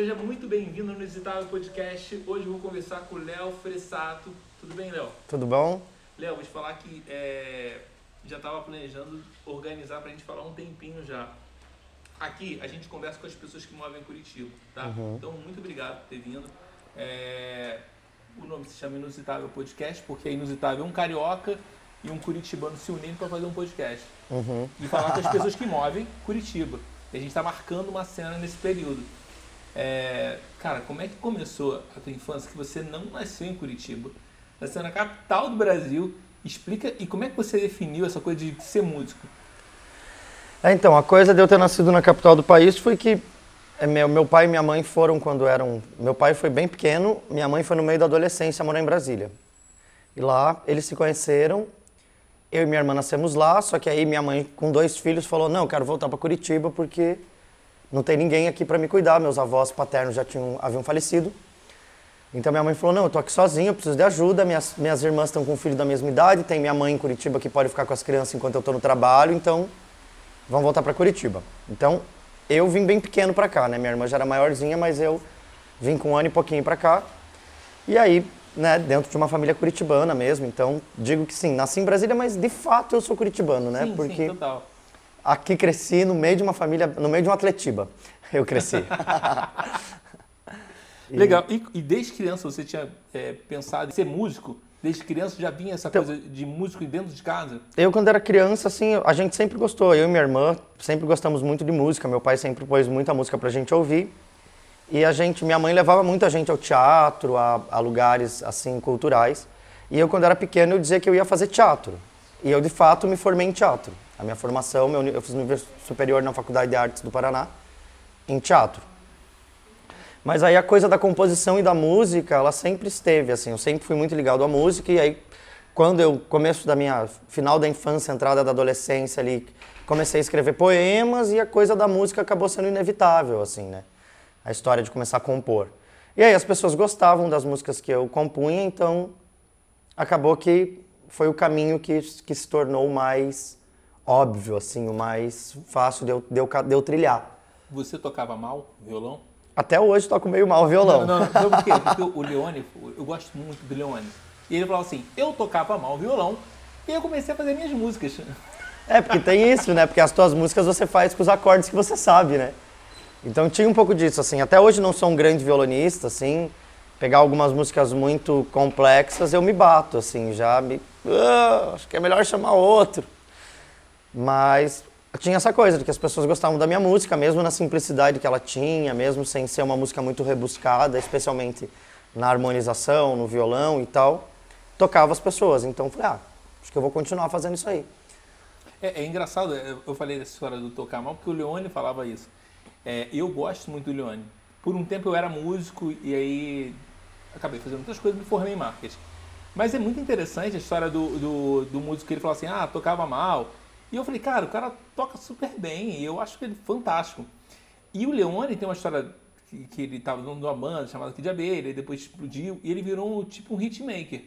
Seja muito bem-vindo no Inusitável Podcast. Hoje eu vou conversar com o Léo Fressato. Tudo bem, Léo? Tudo bom? Léo, vou te falar que é, já estava planejando organizar para a gente falar um tempinho já. Aqui a gente conversa com as pessoas que moram em Curitiba, tá? Uhum. Então, muito obrigado por ter vindo. É, o nome se chama Inusitável Podcast porque é inusitável um carioca e um curitibano se unindo para fazer um podcast. Uhum. E falar com as pessoas que movem Curitiba. E a gente está marcando uma cena nesse período. É, cara, como é que começou a tua infância que você não nasceu em Curitiba? Nasceu na capital do Brasil. Explica e como é que você definiu essa coisa de ser músico? É, então, a coisa de eu ter nascido na capital do país foi que é, meu, meu pai e minha mãe foram quando eram. Meu pai foi bem pequeno, minha mãe foi no meio da adolescência morar em Brasília. E lá eles se conheceram, eu e minha irmã nascemos lá, só que aí minha mãe, com dois filhos, falou: Não, eu quero voltar para Curitiba porque não tem ninguém aqui para me cuidar. Meus avós paternos já tinham, haviam falecido. Então minha mãe falou: Não, eu tô aqui sozinha, eu preciso de ajuda. Minhas, minhas irmãs estão com um filho da mesma idade, tem minha mãe em Curitiba que pode ficar com as crianças enquanto eu tô no trabalho, então vamos voltar para Curitiba. Então eu vim bem pequeno para cá, né? Minha irmã já era maiorzinha, mas eu vim com um ano e pouquinho para cá. E aí, né, dentro de uma família curitibana mesmo. Então, digo que sim, nasci em Brasília, mas de fato eu sou curitibano, né? Sim, Porque sim, total. Aqui cresci no meio de uma família, no meio de um atletiba. Eu cresci. E- Legal. E, e desde criança você tinha é, pensado em ser músico? Desde criança já vinha essa Então- coisa de músico dentro de casa? Eu, quando era criança, assim, a gente sempre gostou. Eu e minha irmã sempre gostamos muito de música. Meu pai sempre pôs muita música pra gente ouvir. E a gente, minha mãe levava muita gente ao teatro, a, a lugares, assim, culturais. E eu, quando era pequeno, eu dizia que eu ia fazer teatro. E eu, de fato, me formei em teatro. A minha formação, meu, eu fiz no nível superior na Faculdade de Artes do Paraná, em teatro. Mas aí a coisa da composição e da música, ela sempre esteve, assim, eu sempre fui muito ligado à música e aí quando eu começo da minha final da infância, entrada da adolescência ali, comecei a escrever poemas e a coisa da música acabou sendo inevitável, assim, né? A história de começar a compor. E aí as pessoas gostavam das músicas que eu compunha, então acabou que foi o caminho que, que se tornou mais óbvio, assim, o mais fácil de eu, de eu, de eu trilhar. Você tocava mal violão? Até hoje toco meio mal violão. Não, não, não. Por quê? Porque o Leone, eu gosto muito do Leone. E ele falava assim, eu tocava mal violão e eu comecei a fazer minhas músicas. É, porque tem isso, né? Porque as tuas músicas você faz com os acordes que você sabe, né? Então tinha um pouco disso, assim. Até hoje não sou um grande violonista, assim. Pegar algumas músicas muito complexas, eu me bato, assim, já me... Ah, acho que é melhor chamar outro. Mas tinha essa coisa de que as pessoas gostavam da minha música, mesmo na simplicidade que ela tinha, mesmo sem ser uma música muito rebuscada, especialmente na harmonização, no violão e tal. Tocava as pessoas. Então falei, ah, acho que eu vou continuar fazendo isso aí. É, é engraçado, eu falei dessa história do tocar mal, porque o Leone falava isso. É, eu gosto muito do Leone. Por um tempo eu era músico e aí acabei fazendo outras coisas, me formei em marketing. Mas é muito interessante a história do, do, do músico que ele falou assim, ah, tocava mal. E eu falei, cara, o cara toca super bem, e eu acho que ele é fantástico. E o Leone tem uma história que, que ele estava numa banda chamada Kid Abelha, e depois explodiu, e ele virou um, tipo um hitmaker.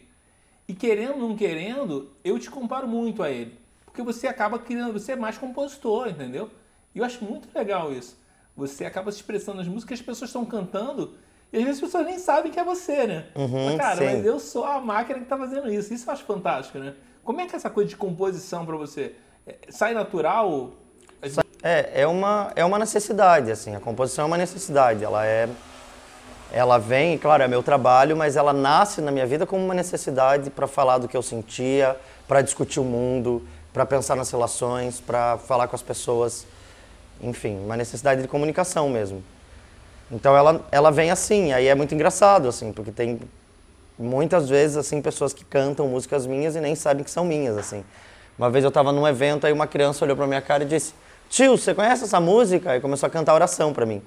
E querendo ou não querendo, eu te comparo muito a ele. Porque você acaba criando, você é mais compositor, entendeu? E eu acho muito legal isso. Você acaba se expressando nas músicas, as pessoas estão cantando, e às vezes as pessoas nem sabem que é você, né? Uhum, mas, cara, sim. mas eu sou a máquina que tá fazendo isso. Isso eu acho fantástico, né? Como é que é essa coisa de composição pra você? Sai natural? É, é uma, é uma necessidade, assim, a composição é uma necessidade, ela é, ela vem, claro, é meu trabalho, mas ela nasce na minha vida como uma necessidade para falar do que eu sentia, para discutir o mundo, para pensar nas relações, para falar com as pessoas, enfim, uma necessidade de comunicação mesmo. Então ela, ela vem assim, aí é muito engraçado, assim, porque tem muitas vezes, assim, pessoas que cantam músicas minhas e nem sabem que são minhas, assim. Uma vez eu estava num evento, aí uma criança olhou pra minha cara e disse, tio, você conhece essa música? Aí começou a cantar oração pra mim.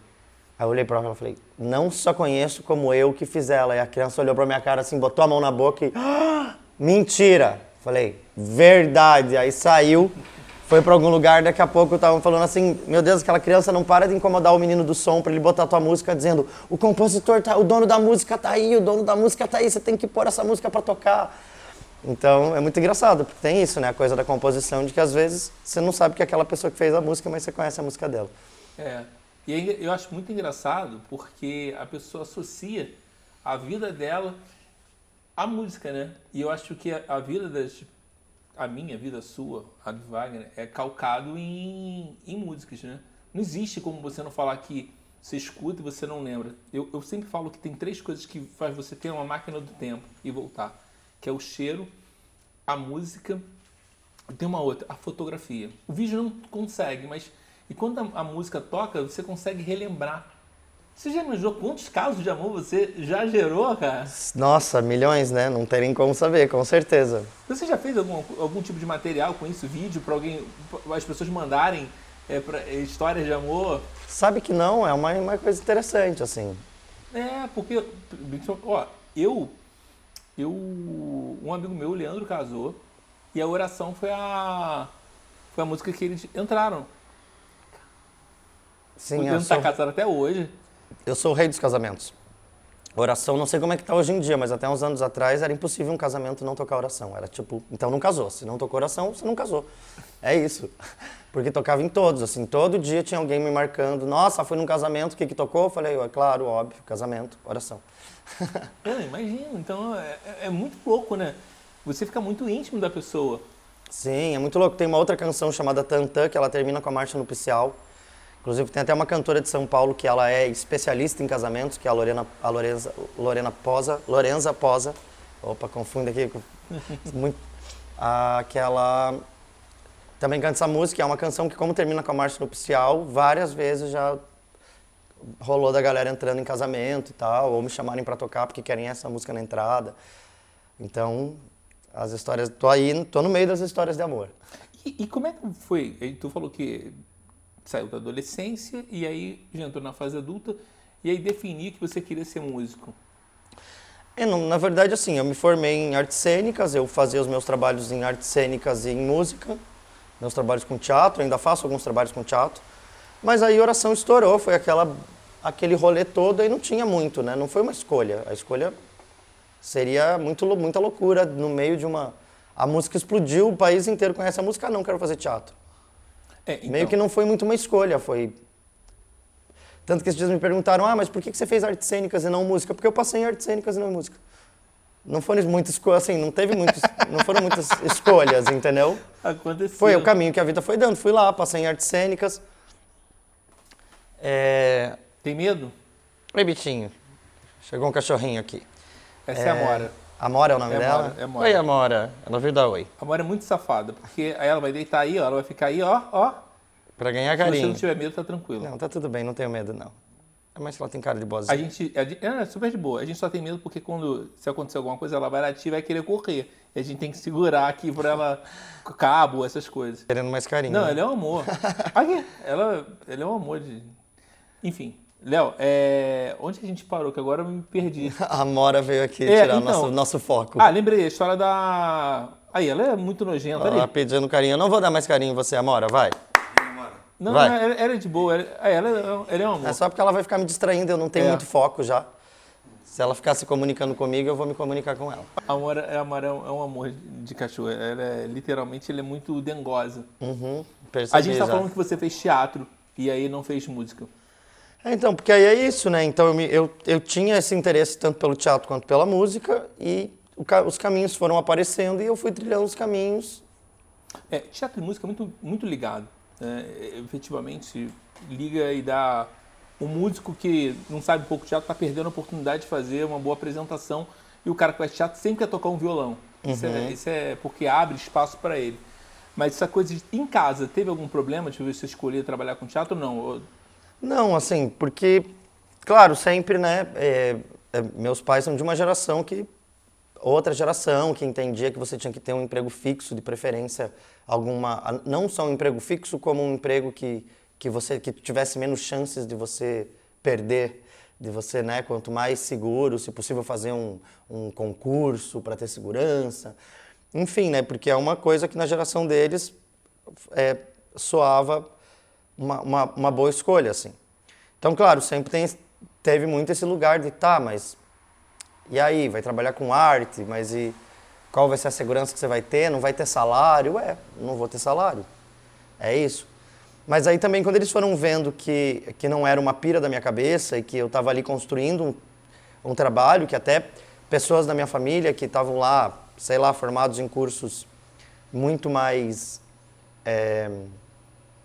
Aí eu olhei pra ela e falei, não só conheço como eu que fiz ela. E a criança olhou pra minha cara assim, botou a mão na boca e, "Ah, mentira! Falei, verdade. Aí saiu, foi pra algum lugar, daqui a pouco estavam falando assim, meu Deus, aquela criança não para de incomodar o menino do som pra ele botar a tua música, dizendo, o compositor tá, o dono da música tá aí, o dono da música tá aí, você tem que pôr essa música pra tocar. Então é muito engraçado, porque tem isso, né? A coisa da composição, de que às vezes você não sabe que é aquela pessoa que fez a música, mas você conhece a música dela. É. E aí eu acho muito engraçado porque a pessoa associa a vida dela à música, né? E eu acho que a vida das. A minha vida, a sua, a do Wagner, é calcado em, em músicas, né? Não existe como você não falar que você escuta e você não lembra. Eu, eu sempre falo que tem três coisas que faz você ter uma máquina do tempo e voltar. Que é o cheiro, a música tem uma outra, a fotografia. O vídeo não consegue, mas e quando a, a música toca, você consegue relembrar. Você já imaginou quantos casos de amor você já gerou, cara? Nossa, milhões, né? Não tem nem como saber, com certeza. Você já fez algum, algum tipo de material com isso, vídeo, para alguém, as pessoas mandarem é, pra, é, histórias de amor? Sabe que não, é uma, uma coisa interessante, assim. É, porque, ó, eu, eu, um amigo meu, o Leandro, casou, e a oração foi a, foi a música que eles entraram. Sim, o Leandro está casado até hoje. Eu sou o rei dos casamentos. Oração, não sei como é que tá hoje em dia, mas até uns anos atrás era impossível um casamento não tocar oração. Era tipo, então não casou. Se não tocou oração, você não casou. É isso. Porque tocava em todos, assim, todo dia tinha alguém me marcando. Nossa, foi num casamento, o que que tocou? Eu falei, é claro, óbvio, casamento, oração. é, imagino. Então é, é, muito louco, né? Você fica muito íntimo da pessoa. Sim, é muito louco. Tem uma outra canção chamada Tantã, que ela termina com a marcha nupcial. Inclusive tem até uma cantora de São Paulo que ela é especialista em casamentos, que é a Lorena, a Lorenza, Lorena Posa, Lorenza Posa. Opa, confunde aqui. Muito, ah, que ela também canta essa música, é uma canção que como termina com a marcha nupcial, várias vezes já rolou da galera entrando em casamento e tal, ou me chamarem para tocar porque querem essa música na entrada. Então, as histórias, tô aí, tô no meio das histórias de amor. E, e como é que foi? Tu falou que saiu da adolescência e aí já entrou na fase adulta e aí definiu que você queria ser músico? É, não, na verdade, assim, eu me formei em artes cênicas, eu fazia os meus trabalhos em artes cênicas e em música, meus trabalhos com teatro, ainda faço alguns trabalhos com teatro, mas aí a oração estourou, foi aquela, aquele rolê todo e não tinha muito, né? Não foi uma escolha, a escolha seria muito, muita loucura no meio de uma... A música explodiu, o país inteiro conhece a música, ah, não quero fazer teatro. É, então... Meio que não foi muito uma escolha, foi. Tanto que esses dias me perguntaram, ah, mas por que você fez artes cênicas e não música? Porque eu passei em artes cênicas e não música. Não foram muitas assim, não teve muitos, não foram muitas escolhas, entendeu? Aconteceu. Foi o caminho que a vida foi dando. Fui lá, passei em artes cênicas. É... Tem medo? Oi, Bitinho. Chegou um cachorrinho aqui. Essa é, é a Mora. Amora é o nome é dela? É Amora. Oi, Amora. Ela veio dar oi. A Amora é muito safada, porque aí ela vai deitar aí, ó, ela vai ficar aí, ó, ó. Pra ganhar carinho. Se você não tiver medo, tá tranquilo. Não, tá tudo bem, não tenho medo, não. É Mas ela tem cara de boazinha. A gente, a gente, é super de boa. A gente só tem medo porque quando, se acontecer alguma coisa, ela vai latir e vai querer correr. E a gente tem que segurar aqui pra ela, cabo, essas coisas. Querendo mais carinho. Não, né? ela é um amor. aqui, ela, ela é um amor de... Enfim, Léo, é... onde a gente parou? Que agora eu me perdi. A Mora veio aqui é, tirar então... nosso, nosso foco. Ah, lembrei, a história da. Aí, ela é muito nojenta. Ela ali. pedindo carinho. Eu não vou dar mais carinho em você, Amora, vai. Não, não ela, ela é de boa. Ela, ela, ela é um amor. É só porque ela vai ficar me distraindo, eu não tenho é. muito foco já. Se ela ficar se comunicando comigo, eu vou me comunicar com ela. A Amora, a Amora é um amor de cachorro. Ela é, literalmente, ela é muito dengosa. Uhum, percebi, a gente tá já. falando que você fez teatro e aí não fez música. É, então, porque aí é isso, né? Então eu, me, eu, eu tinha esse interesse tanto pelo teatro quanto pela música e o, os caminhos foram aparecendo e eu fui trilhando os caminhos. É, teatro e música é muito, muito ligado. Né? Efetivamente, liga e dá. O músico que não sabe um pouco de teatro está perdendo a oportunidade de fazer uma boa apresentação e o cara que faz teatro sempre quer tocar um violão. Uhum. Isso, é, uhum. isso é porque abre espaço para ele. Mas essa coisa de, em casa, teve algum problema de você escolher trabalhar com teatro ou não? Não, assim, porque, claro, sempre, né? É, é, meus pais são de uma geração que. Outra geração que entendia que você tinha que ter um emprego fixo, de preferência, alguma. Não só um emprego fixo, como um emprego que, que você que tivesse menos chances de você perder de você, né, quanto mais seguro, se possível fazer um, um concurso para ter segurança, enfim, né, porque é uma coisa que na geração deles é, soava uma, uma, uma boa escolha, assim. Então, claro, sempre tem, teve muito esse lugar de, tá, mas e aí, vai trabalhar com arte, mas e qual vai ser a segurança que você vai ter? Não vai ter salário? Ué, não vou ter salário. É isso. Mas aí também, quando eles foram vendo que, que não era uma pira da minha cabeça e que eu estava ali construindo um, um trabalho que até pessoas da minha família que estavam lá, sei lá, formados em cursos muito mais é,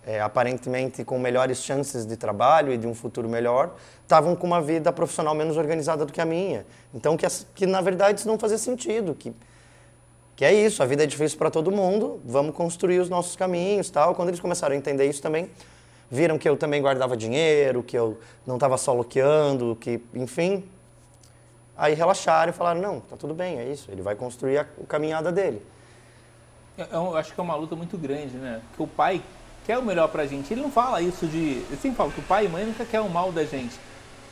é, aparentemente com melhores chances de trabalho e de um futuro melhor, estavam com uma vida profissional menos organizada do que a minha. Então, que, que na verdade isso não fazia sentido, que, que é isso, a vida é difícil para todo mundo, vamos construir os nossos caminhos tal. Quando eles começaram a entender isso também, viram que eu também guardava dinheiro, que eu não estava só loqueando, que, enfim, aí relaxaram e falaram, não, tá tudo bem, é isso, ele vai construir a, a caminhada dele. Eu acho que é uma luta muito grande, né? Porque o pai quer o melhor pra gente. Ele não fala isso de. Ele sempre fala que o pai e mãe nunca quer o mal da gente.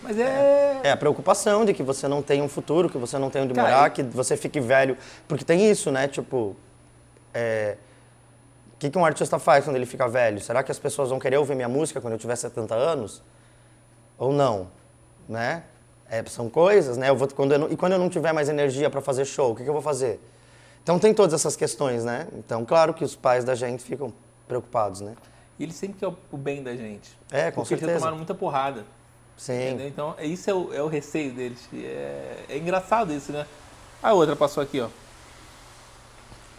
Mas é... é. a preocupação de que você não tem um futuro, que você não tem onde Cara, morar, que você fique velho. Porque tem isso, né? Tipo. É... O que, que um artista faz quando ele fica velho? Será que as pessoas vão querer ouvir minha música quando eu tiver 70 anos? Ou não? Né? É, são coisas, né? Eu vou, quando eu não, e quando eu não tiver mais energia para fazer show, o que, que eu vou fazer? Então tem todas essas questões, né? Então, claro que os pais da gente ficam preocupados, né? E eles sempre querem o bem da gente. É, com porque certeza. eles já tomaram muita porrada. Sim. Entendeu? Então, isso é o, é o receio deles. É, é, engraçado isso, né? A outra passou aqui, ó.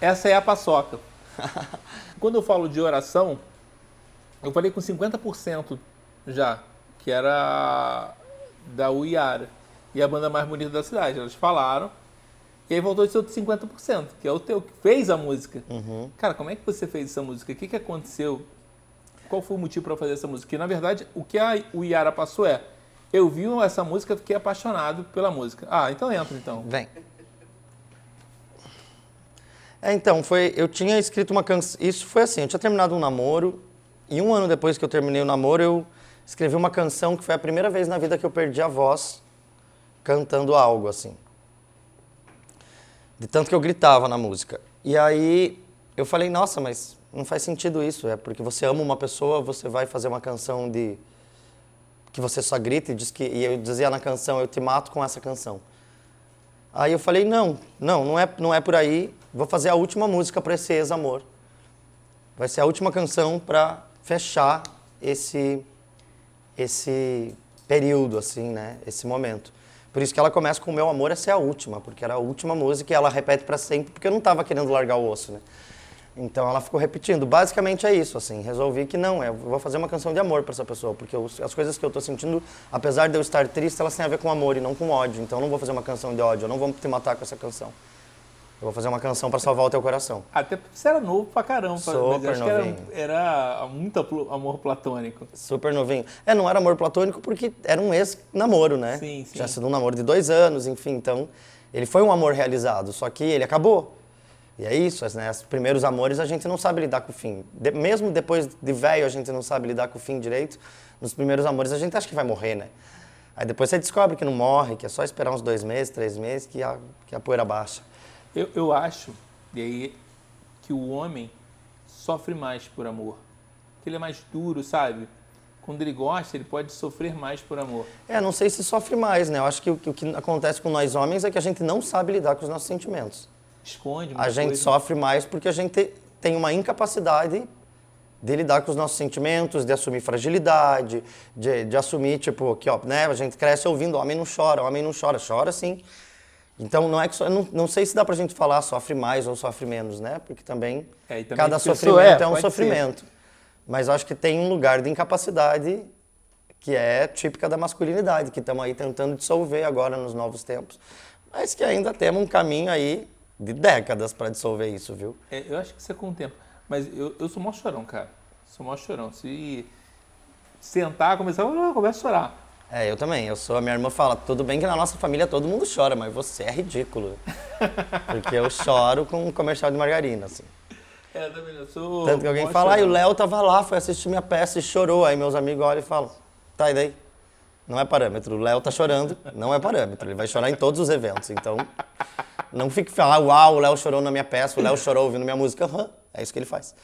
Essa é a paçoca. Quando eu falo de oração, eu falei com 50% já, que era da Uiara. E a banda mais bonita da cidade. Elas falaram. E aí voltou esse outro 50%, que é o teu, que fez a música. Uhum. Cara, como é que você fez essa música? O que, que aconteceu? Qual foi o motivo para fazer essa música? Porque, na verdade, o que a, o Iara passou é, eu vi essa música, fiquei apaixonado pela música. Ah, então entra, então. Vem. É, então, foi, eu tinha escrito uma canção, isso foi assim, eu tinha terminado um namoro, e um ano depois que eu terminei o namoro, eu escrevi uma canção que foi a primeira vez na vida que eu perdi a voz cantando algo, assim de tanto que eu gritava na música. E aí eu falei, nossa, mas não faz sentido isso, é porque você ama uma pessoa, você vai fazer uma canção de que você só grita e diz que e eu dizia na canção, eu te mato com essa canção. Aí eu falei, não, não, não é, não é por aí. Vou fazer a última música para esse ex-amor. Vai ser a última canção para fechar esse esse período assim, né? Esse momento. Por isso que ela começa com o meu amor, essa é a última, porque era a última música e ela repete para sempre, porque eu não estava querendo largar o osso, né? Então ela ficou repetindo. Basicamente é isso, assim. Resolvi que não, eu vou fazer uma canção de amor para essa pessoa, porque as coisas que eu estou sentindo, apesar de eu estar triste, elas têm a ver com amor e não com ódio. Então eu não vou fazer uma canção de ódio, eu não vou te matar com essa canção. Eu vou fazer uma canção para salvar o teu coração. Até porque você era novo pra caramba. Super mas novinho. Era, era muito amor platônico. Super novinho. É, não era amor platônico porque era um ex-namoro, né? Sim, sim. Tinha sido um namoro de dois anos, enfim. Então, ele foi um amor realizado, só que ele acabou. E é isso, né? Os primeiros amores a gente não sabe lidar com o fim. De, mesmo depois de velho a gente não sabe lidar com o fim direito. Nos primeiros amores a gente acha que vai morrer, né? Aí depois você descobre que não morre, que é só esperar uns dois meses, três meses, que a, que a poeira baixa. Eu, eu acho e aí, que o homem sofre mais por amor. Que ele é mais duro, sabe? Quando ele gosta, ele pode sofrer mais por amor. É, não sei se sofre mais, né? Eu acho que o, o que acontece com nós homens é que a gente não sabe lidar com os nossos sentimentos. Esconde. A gente coisa. sofre mais porque a gente tem uma incapacidade de lidar com os nossos sentimentos, de assumir fragilidade, de, de assumir, tipo, que, ó, né? A gente cresce ouvindo, homem não chora, homem não chora, chora sim. Então, não é que não, não sei se dá pra gente falar sofre mais ou sofre menos, né? Porque também, é, também cada sofrimento é, é um sofrimento. Ser. Mas acho que tem um lugar de incapacidade que é típica da masculinidade, que estamos aí tentando dissolver agora nos novos tempos. Mas que ainda temos um caminho aí de décadas para dissolver isso, viu? É, eu acho que isso é com o tempo. Mas eu, eu sou mó chorão, cara. Sou mó chorão. Se sentar, começar, eu começo a chorar. É, eu também. Eu sou, a minha irmã fala, tudo bem que na nossa família todo mundo chora, mas você é ridículo. Porque eu choro com um comercial de margarina, assim. É, eu também, eu sou. Tanto que alguém fala, ah, o Léo tava lá, foi assistir minha peça e chorou. Aí meus amigos olham e falam, tá, e daí? Não é parâmetro. O Léo tá chorando, não é parâmetro. Ele vai chorar em todos os eventos. Então, não fique falando, uau, o Léo chorou na minha peça, o Léo chorou ouvindo minha música. Uhum, é isso que ele faz.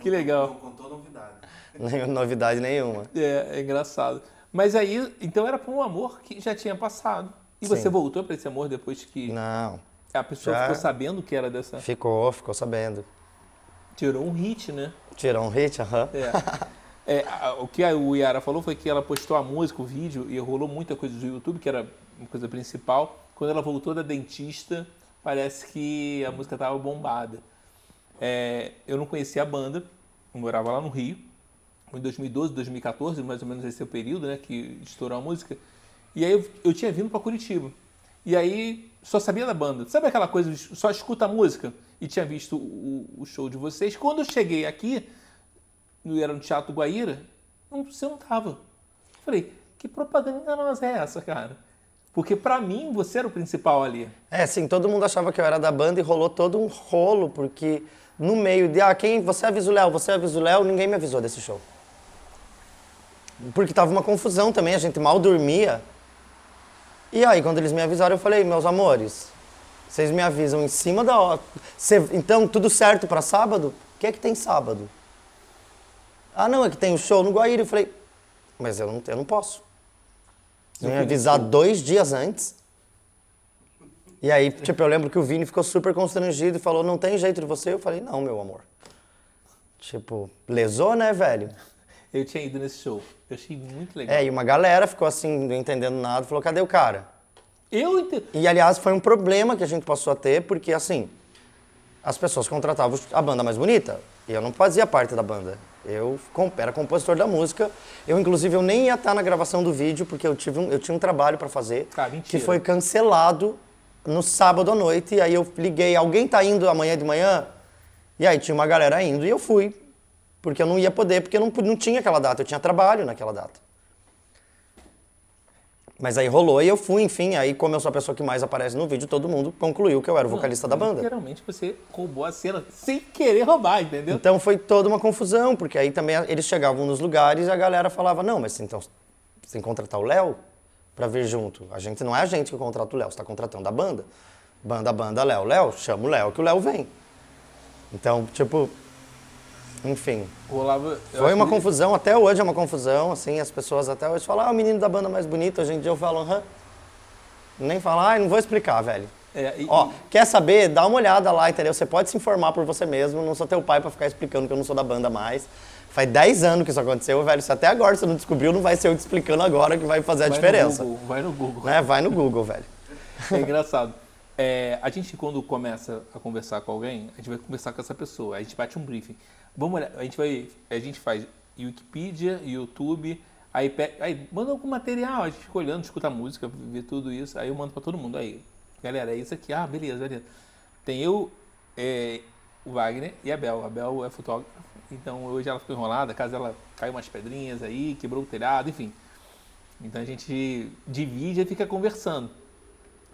Que legal. Não contou novidade. novidade nenhuma. É, é engraçado. Mas aí, então era por um amor que já tinha passado. E Sim. você voltou para esse amor depois que. Não. A pessoa já ficou sabendo que era dessa. Ficou, ficou sabendo. Tirou um hit, né? Tirou um hit, aham. É. É, a- o que a- o Yara falou foi que ela postou a música, o vídeo, e rolou muita coisa do YouTube, que era uma coisa principal. Quando ela voltou da dentista, parece que a música tava bombada. É, eu não conhecia a banda, eu morava lá no Rio, em 2012, 2014, mais ou menos esse é o período né, que estourou a música. E aí eu, eu tinha vindo para Curitiba. E aí só sabia da banda. Sabe aquela coisa, só escuta a música? E tinha visto o, o show de vocês. Quando eu cheguei aqui, no- era no Teatro Guaíra, não, você não tava. Falei, que propaganda enganosa é essa, cara? Porque pra mim você era o principal ali. É, sim, todo mundo achava que eu era da banda e rolou todo um rolo, porque no meio de, ah, quem, você avisa o Léo, você avisa o Léo, ninguém me avisou desse show. Porque tava uma confusão também, a gente mal dormia. E aí, quando eles me avisaram, eu falei, meus amores, vocês me avisam em cima da hora. Cê- então, tudo certo pra sábado? O que é que tem sábado? Ah, não, é que tem o show no Guaíra. Eu falei, mas eu não, eu não posso. Eu Me avisar dois dias antes. E aí, tipo, eu lembro que o Vini ficou super constrangido e falou, não tem jeito de você? Eu falei, não, meu amor. Tipo, lesou, né, velho? Eu tinha ido nesse show. Eu achei muito legal. É, e uma galera ficou assim, não entendendo nada, falou, cadê o cara? Eu entendo. E, aliás, foi um problema que a gente passou a ter, porque, assim, as pessoas contratavam a banda mais bonita, e eu não fazia parte da banda. Eu era compositor da música. Eu, inclusive, eu nem ia estar na gravação do vídeo, porque eu, tive um- eu tinha um trabalho para fazer, Ah, que foi cancelado no sábado à noite, e aí eu liguei, alguém tá indo amanhã de manhã? E aí tinha uma galera indo, e eu fui. Porque eu não ia poder, porque eu não, não tinha aquela data, eu tinha trabalho naquela data. Mas aí rolou e eu fui, enfim. Aí, como eu sou a pessoa que mais aparece no vídeo, todo mundo concluiu que eu era o vocalista da banda. Literalmente você roubou a cena sem querer roubar, entendeu? Então foi toda uma confusão, porque aí também eles chegavam nos lugares e a galera falava: não, mas então você tem que contratar o Léo pra vir junto. A gente não é a gente que contrata o Léo, você tá contratando a banda. Banda, banda, Léo. Léo, chama o Léo que o Léo vem. Então, tipo. Enfim. Rolava. eu Foi uma que- confusão, até hoje é uma confusão, assim, as pessoas até hoje falam, ah, o menino da banda mais bonito, hoje em dia eu falo, aham. Nem falar, ah, não vou explicar, velho. É, e- Ó, quer saber? Dá uma olhada lá, entendeu? Você pode se informar por você mesmo, não sou teu pai pra ficar explicando que eu não sou da banda mais. Faz 10 anos que isso aconteceu, velho. Se até agora você não descobriu, não vai ser eu te explicando agora que vai fazer a vai diferença. No Google, vai no Google. Né? Vai no Google, velho. É engraçado. É, a gente, quando começa a conversar com alguém, a gente vai conversar com essa pessoa, a gente bate um briefing. Vamos olhar, a gente vai, a gente faz Wikipedia, YouTube, aí, aí manda algum material, a gente fica olhando, escuta música, vê tudo isso, aí eu mando pra todo mundo. Aí, galera, é isso aqui, ah, beleza, beleza. Tem eu, é, o Wagner e a Bel. A Bel é fotógrafa, então hoje ela ficou enrolada, caso ela caiu umas pedrinhas aí, quebrou o telhado, enfim. Então a gente divide e fica conversando.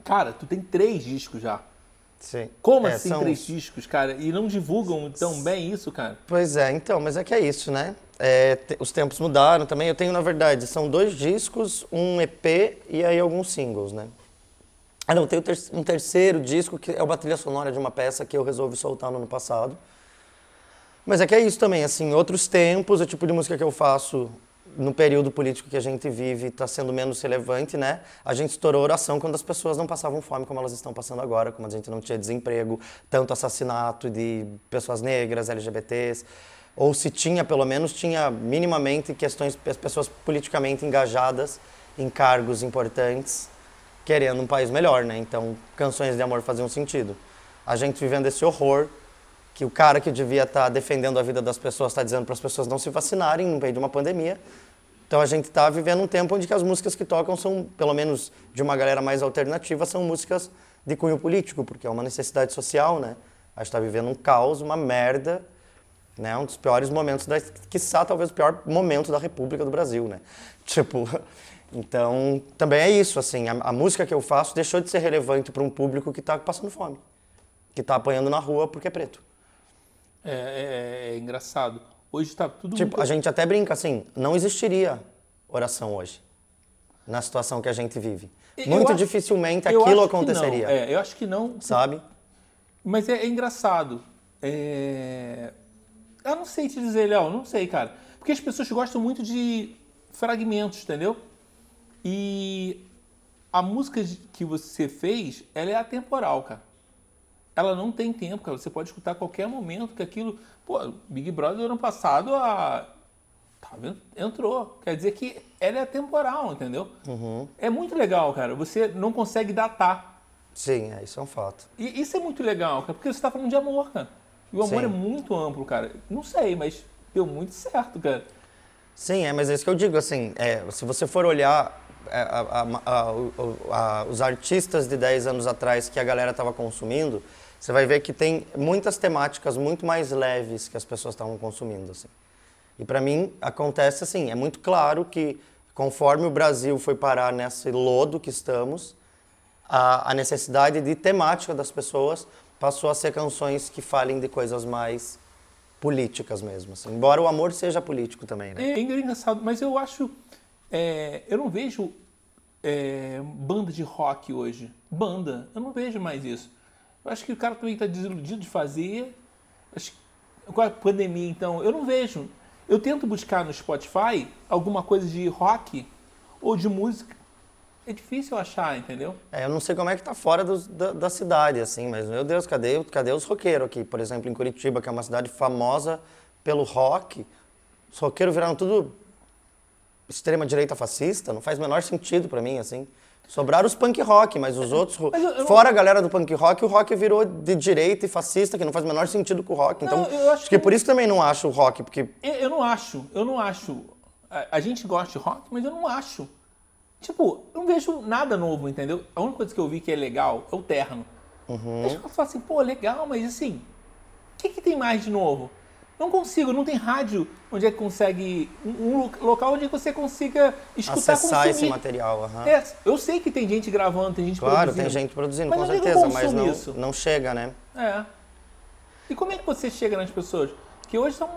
Cara, tu tem três discos já. Sim. Como É, assim são três os- discos, cara? E não divulgam tão bem isso, cara? Pois é, então, mas é que é isso, né? É, os tempos mudaram também. Eu tenho, na verdade, são dois discos, um EP e aí alguns singles, né? Ah, não, tem um, ter- um terceiro disco que é uma trilha sonora de uma peça que eu resolvi soltar no ano passado. Mas é que é isso também, assim, outros tempos, o tipo de música que eu faço no período político que a gente vive está sendo menos relevante, né? A gente estourou oração quando as pessoas não passavam fome como elas estão passando agora, como a gente não tinha desemprego, tanto assassinato de pessoas negras, LGBTs, ou se tinha, pelo menos, tinha minimamente questões, as pessoas politicamente engajadas em cargos importantes, querendo um país melhor, né? Então, canções de amor faziam sentido. A gente vivendo esse horror, que o cara que devia estar defendendo a vida das pessoas está dizendo para as pessoas não se vacinarem no meio de uma pandemia. Então a gente está vivendo um tempo onde as músicas que tocam são, pelo menos de uma galera mais alternativa, são músicas de cunho político, porque é uma necessidade social, né? A gente está vivendo um caos, uma merda, né? Um dos piores momentos da, quiçá talvez o pior momento da República do Brasil, né? Tipo, então também é isso, assim, a, a música que eu faço deixou de ser relevante para um público que está passando fome, que está apanhando na rua porque é preto. É, é- é engraçado. Hoje tá tudo Tipo, muito... a gente até brinca assim, não existiria oração hoje, na situação que a gente vive. Muito dificilmente aquilo aconteceria. É, eu acho que não. sabe? Mas é, é engraçado. É... Eu não sei te dizer, Léo, não sei, cara. Porque as pessoas gostam muito de fragmentos, entendeu? E a música que você fez, ela é atemporal, cara. Ela não tem tempo, cara. Você pode escutar a qualquer momento que aquilo. Pô, Big Brother ano passado a. Tá vendo? Entrou. Quer dizer que ela é temporal, entendeu? Uhum. É muito legal, cara. Você não consegue datar. Sim, é, isso é um fato. E isso é muito legal, cara, porque você tá falando de amor, cara. E o amor Sim. é muito amplo, cara. Não sei, mas deu muito certo, cara. Sim, é, mas é isso que eu digo, assim, é, se você for olhar a- a- a- os artistas de 10 anos atrás que a galera estava consumindo, você vai ver que tem muitas temáticas muito mais leves que as pessoas estavam consumindo, assim. E para mim acontece assim, é muito claro que conforme o Brasil foi parar nesse lodo que estamos, a, a necessidade de temática das pessoas passou a ser canções que falem de coisas mais políticas mesmo, assim. embora o amor seja político também, né? É engraçado, mas eu acho. É, eu não vejo é, banda de rock hoje. Banda, eu não vejo mais isso. Eu acho que o cara também está desiludido de fazer. Acho com a pandemia, então, eu não vejo. Eu tento buscar no Spotify alguma coisa de rock ou de música. É difícil achar, entendeu? É, eu não sei como é que tá fora dos- da, da cidade, assim, mas, meu Deus, cadê, cadê os roqueiros aqui? Por exemplo, em Curitiba, que é uma cidade famosa pelo rock, os roqueiros viraram tudo extrema-direita fascista, não faz o menor sentido pra mim, assim. Sobraram os punk rock, mas os outros, ro- Mas eu- eu não- fora a galera do punk rock, o rock virou de direita e fascista, que não faz o menor sentido com o rock. Então, Não, acho que por isso também não acho o rock, porque Eu, eu não acho, eu não acho. A, a gente gosta de rock, mas eu não acho. Tipo, eu não vejo nada novo, entendeu? A única coisa que eu vi que é legal é o terno. Uhum. Aí eu falo assim, pô, legal, mas assim, o que, que tem mais de novo? Não consigo, não tem rádio onde é que consegue. Um, um lo- local onde você consiga escutar acessar esse consumir. material. aham. É, eu sei que tem gente gravando, tem gente Claro, produzindo. tem gente produzindo, Mas com é certeza, mas não, isso? não chega, né? É. E como é que você chega nas pessoas? Que hoje são.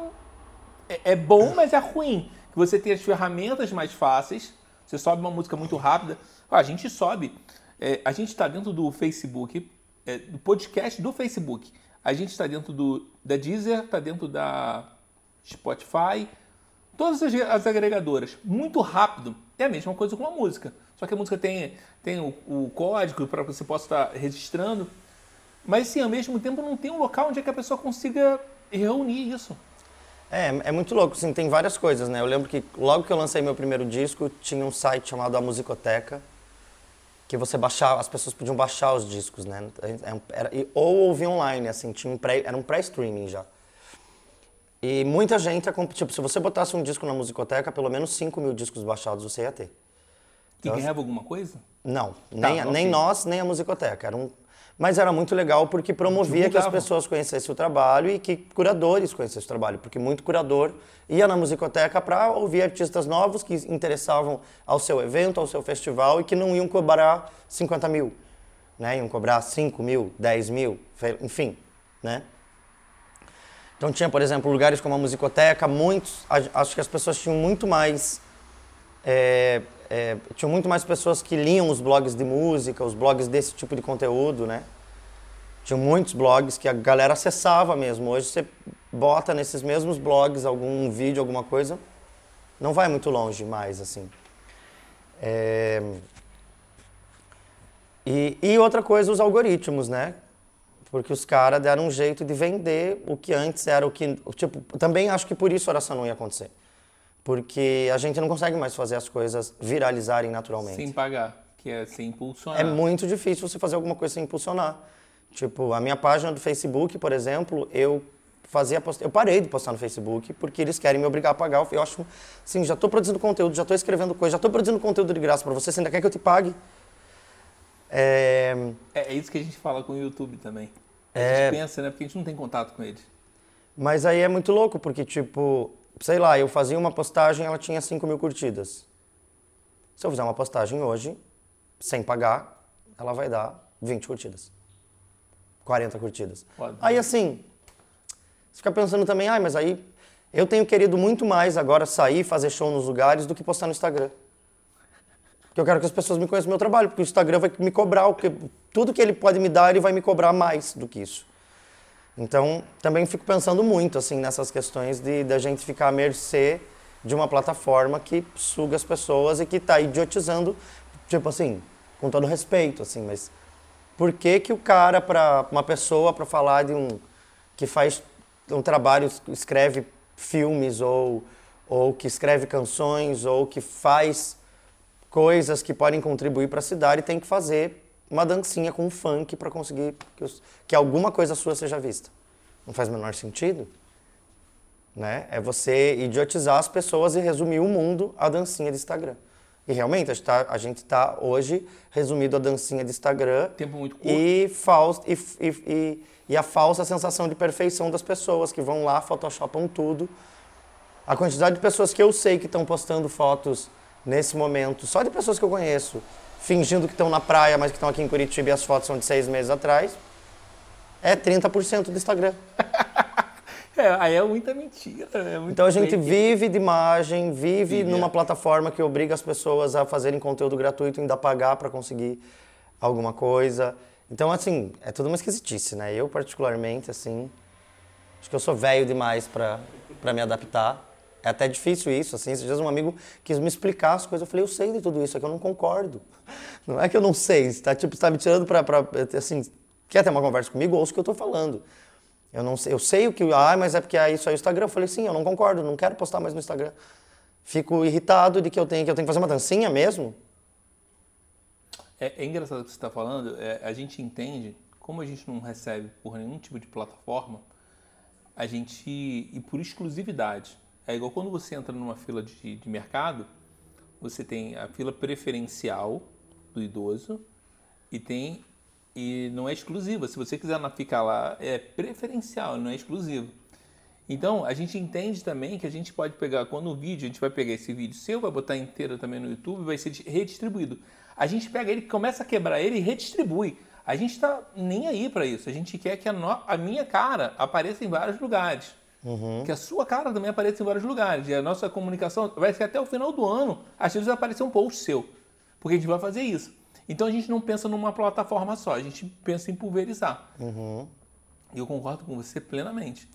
É, é bom, mas é ruim. Que você tem as ferramentas mais fáceis. Você sobe uma música muito rápida. Ah, a gente sobe. É, a gente está dentro do Facebook, é, do podcast do Facebook. A gente está dentro do, da Deezer, está dentro da Spotify. Todas as, as agregadoras. Muito rápido. É a mesma coisa com a música. Só que a música tem, tem o, o código para que você possa estar registrando. Mas, assim, ao mesmo tempo, não tem um local onde é que a pessoa consiga reunir isso. É, é muito louco, assim, tem várias coisas, né? Eu lembro que logo que eu lancei meu primeiro disco, tinha um site chamado A Musicoteca, que você baixava, as pessoas podiam baixar os discos, né? É Era, ou ouvir online, assim, tinha um pré, era um pré-streaming já. E muita gente, tipo, se você botasse um disco na Musicoteca, pelo menos 5 mil discos baixados você ia ter. E ganhava alguma coisa? Não, nem, não, nem sim. nós, nem a musicoteca. Era um... Mas era muito legal porque promovia que as pessoas conhecessem o trabalho e que curadores conhecessem o trabalho. Porque muito curador ia na musicoteca para ouvir artistas novos que interessavam ao seu evento, ao seu festival e que não iam cobrar 50 mil. Né? Iam cobrar 5 mil, 10 mil, enfim. Né? Então tinha, por exemplo, lugares como a musicoteca, muitos, acho que as pessoas tinham muito mais é, é, tinham muito mais pessoas que liam os blogs de música, os blogs desse tipo de conteúdo, né? Tinham muitos blogs que a galera acessava mesmo. Hoje você bota nesses mesmos blogs algum vídeo, alguma coisa, não vai muito longe mais, assim. É, E, e outra coisa, os algoritmos, né? Porque os caras deram um jeito de vender o que antes era o que. Tipo, também acho que por isso a oração não ia acontecer. Porque a gente não consegue mais fazer as coisas viralizarem naturalmente. Sem pagar, que é sem impulsionar. É muito difícil você fazer alguma coisa sem impulsionar. Tipo, a minha página do Facebook, por exemplo, eu fazia post... eu parei de postar no Facebook porque eles querem me obrigar a pagar. Eu acho, assim, já estou produzindo conteúdo, já estou escrevendo coisa, já estou produzindo conteúdo de graça para você, você ainda quer que eu te pague? É... É, é isso que a gente fala com o YouTube também. A É. gente pensa, né? Porque a gente não tem contato com eles. Mas aí é muito louco, porque, tipo, sei lá, eu fazia uma postagem ela tinha 5 mil curtidas. Se eu fizer uma postagem hoje, sem pagar, ela vai dar 20 curtidas. 40 curtidas. Pode. Aí, assim, você fica pensando também, ai, mas aí eu tenho querido muito mais agora sair, fazer show nos lugares do que postar no Instagram. Porque eu quero que as pessoas me conheçam o meu trabalho, porque o Instagram vai me cobrar, o que, tudo que ele pode me dar, ele vai me cobrar mais do que isso. Então, também fico pensando muito assim nessas questões de da gente ficar à mercê de uma plataforma que suga as pessoas e que está idiotizando, tipo assim, com todo respeito, assim, mas Por que, que o cara, para uma pessoa, para falar de um. que faz um trabalho, escreve filmes, ou, ou que escreve canções, ou que faz coisas que podem contribuir para a cidade, tem que fazer uma dancinha com funk para conseguir que, os, que alguma coisa sua seja vista. Não faz o menor sentido. Né? É você idiotizar as pessoas e resumir o mundo à dancinha de Instagram. E realmente, a gente está tá hoje resumido a dancinha de Instagram. Tempo muito curto. E, falso, e, e, e, e, a falsa sensação de perfeição das pessoas que vão lá, photoshopam tudo. A quantidade de pessoas que eu sei que estão postando fotos nesse momento, só de pessoas que eu conheço, fingindo que estão na praia, mas que estão aqui em Curitiba e as fotos são de seis meses atrás, é 30% do Instagram. É, aí é muita mentira. É então a gente vive de imagem, vive Sim, numa é. plataforma que obriga as pessoas a fazerem conteúdo gratuito e ainda pagar para conseguir alguma coisa. Então, assim, é tudo uma esquisitice, né? Eu, particularmente, assim, acho que eu sou velho demais para me adaptar. É até difícil isso, assim. Esses dias um amigo quis me explicar as coisas. Eu falei, eu sei de tudo isso, é que eu não concordo. Não é que eu não sei, está tipo, tá me tirando para, assim, quer ter uma conversa comigo, ouça o que eu estou falando. Eu não sei, eu sei o que, ah, mas é porque é isso aí o Instagram. Eu falei, sim, eu não concordo, não quero postar mais no Instagram. Fico irritado de que eu tenho que eu tenho que fazer uma dancinha mesmo. É, é engraçado o que você está falando. É, a gente entende, como a gente não recebe por nenhum tipo de plataforma, a gente e por exclusividade. É igual quando você entra numa fila de, de mercado, você tem a fila preferencial do idoso e tem e não é exclusiva. Se você quiser ficar lá, é preferencial, não é exclusivo. Então, a gente entende também que a gente pode pegar, quando o vídeo, a gente vai pegar esse vídeo seu, vai botar inteiro também no YouTube, vai ser redistribuído. A gente pega ele, começa a quebrar ele e redistribui. A gente está nem aí para isso. A gente quer que a, no, a, minha cara apareça em vários lugares. Uhum. Que a sua cara também apareça em vários lugares. E a nossa comunicação vai ser até o final do ano. Às vezes vai aparecer um post seu. Porque a gente vai fazer isso. Então a gente não pensa numa plataforma só, a gente pensa em pulverizar. Uhum. E eu concordo com você plenamente.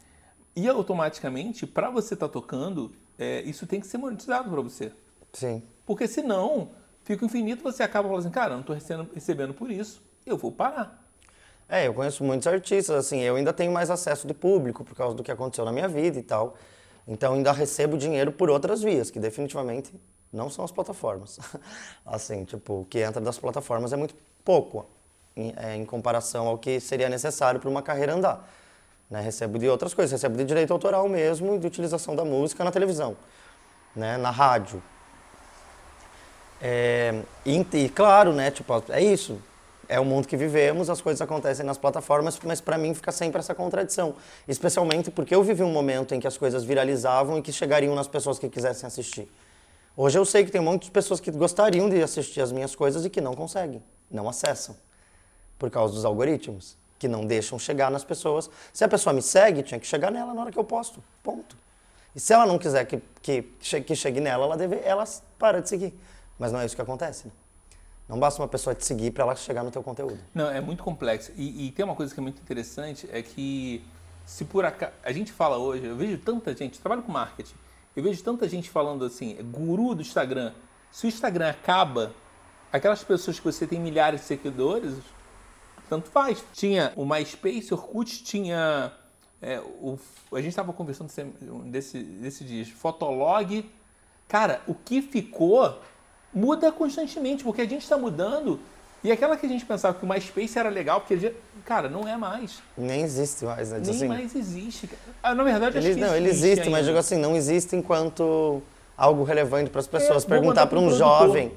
E automaticamente, para você estar tá tocando, é, isso tem que ser monetizado para você. Sim. Porque senão, fica infinito, você acaba falando assim, cara, não estou recebendo, recebendo por isso, eu vou parar. É, eu conheço muitos artistas, assim, eu ainda tenho mais acesso de público por causa do que aconteceu na minha vida e tal. Então ainda recebo dinheiro por outras vias, que definitivamente não são as plataformas. assim, tipo, o que entra das plataformas é muito pouco em, é, em comparação ao que seria necessário para uma carreira andar. Né? Recebo de outras coisas, recebo de direito autoral mesmo e de utilização da música na televisão, né? na rádio. É, e, e, claro, né, tipo, é isso. É o mundo que vivemos, as coisas acontecem nas plataformas, mas para mim fica sempre essa contradição. Especialmente porque eu vivi um momento em que as coisas viralizavam e que chegariam nas pessoas que quisessem assistir. Hoje eu sei que tem um monte de pessoas que gostariam de assistir as minhas coisas e que não conseguem, não acessam, por causa dos algoritmos, que não deixam chegar nas pessoas. Se a pessoa me segue, tinha que chegar nela na hora que eu posto, ponto. E se ela não quiser que, que, que chegue nela, ela, deve, ela para de seguir. Mas não é isso que acontece. Né? Não basta uma pessoa te seguir para ela chegar no teu conteúdo. Não, é muito complexo. E, e, tem uma coisa que é muito interessante, é que se por acaso... A gente fala hoje, eu vejo tanta gente, trabalho com marketing, eu vejo tanta gente falando assim, é guru do Instagram. Se o Instagram acaba, aquelas pessoas que você tem milhares de seguidores, tanto faz. Tinha o MySpace, Orkut tinha. É, o, a gente estava conversando desse, desse dias, Fotolog. Cara, o que ficou muda constantemente, porque a gente está mudando e aquela que a gente pensava que o MySpace era legal, porque, cara, não é mais. Nem existe mais, né? Nem assim, mais existe. Ah, na verdade, ele, acho que Não, ele existe, ainda. mas digo assim, não existe enquanto algo relevante para as pessoas. É, perguntar para um jovem,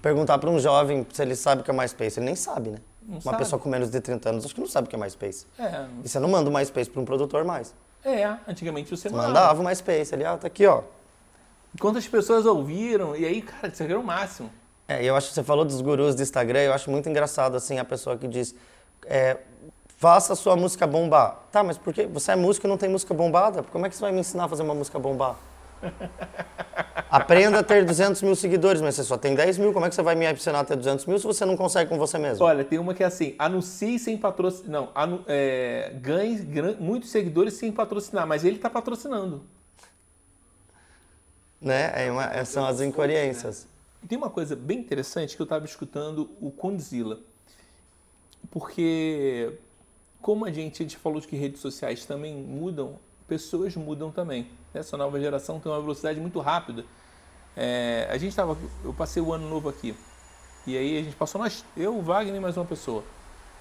perguntar para um jovem se ele sabe o que é MySpace, ele nem sabe, né? Não Uma sabe. pessoa com menos de 30 anos, acho que não sabe o que é MySpace. É. E você não manda o MySpace para um produtor mais. É, antigamente você mandava. Mandava o MySpace, ali, ó, tá aqui, ó. Quantas pessoas ouviram, e aí, cara, isso aqui era o máximo. É, eu acho que você falou dos gurus do Instagram, eu acho muito engraçado assim a pessoa que diz é, faça a sua música bombar. Tá, mas por que? Você é músico e não tem música bombada? Como é que você vai me ensinar a fazer uma música bombar? Aprenda a ter 200 mil seguidores, mas você só tem 10 mil. Como é que você vai me ensinar a ter 200 mil se você não consegue com você mesmo? Olha, tem uma que é assim: anuncie sem patrocinar. Não, anu... é... ganhe muitos seguidores sem patrocinar, mas ele está patrocinando. Né? É uma... São as incoerências. Tem uma coisa bem interessante que eu estava escutando o Condzilla. porque como a gente, a gente falou de que redes sociais também mudam, pessoas mudam também. Essa nova geração tem uma velocidade muito rápida. É, a gente estava, eu passei o ano novo aqui e aí a gente passou nós, eu, o Wagner e mais uma pessoa.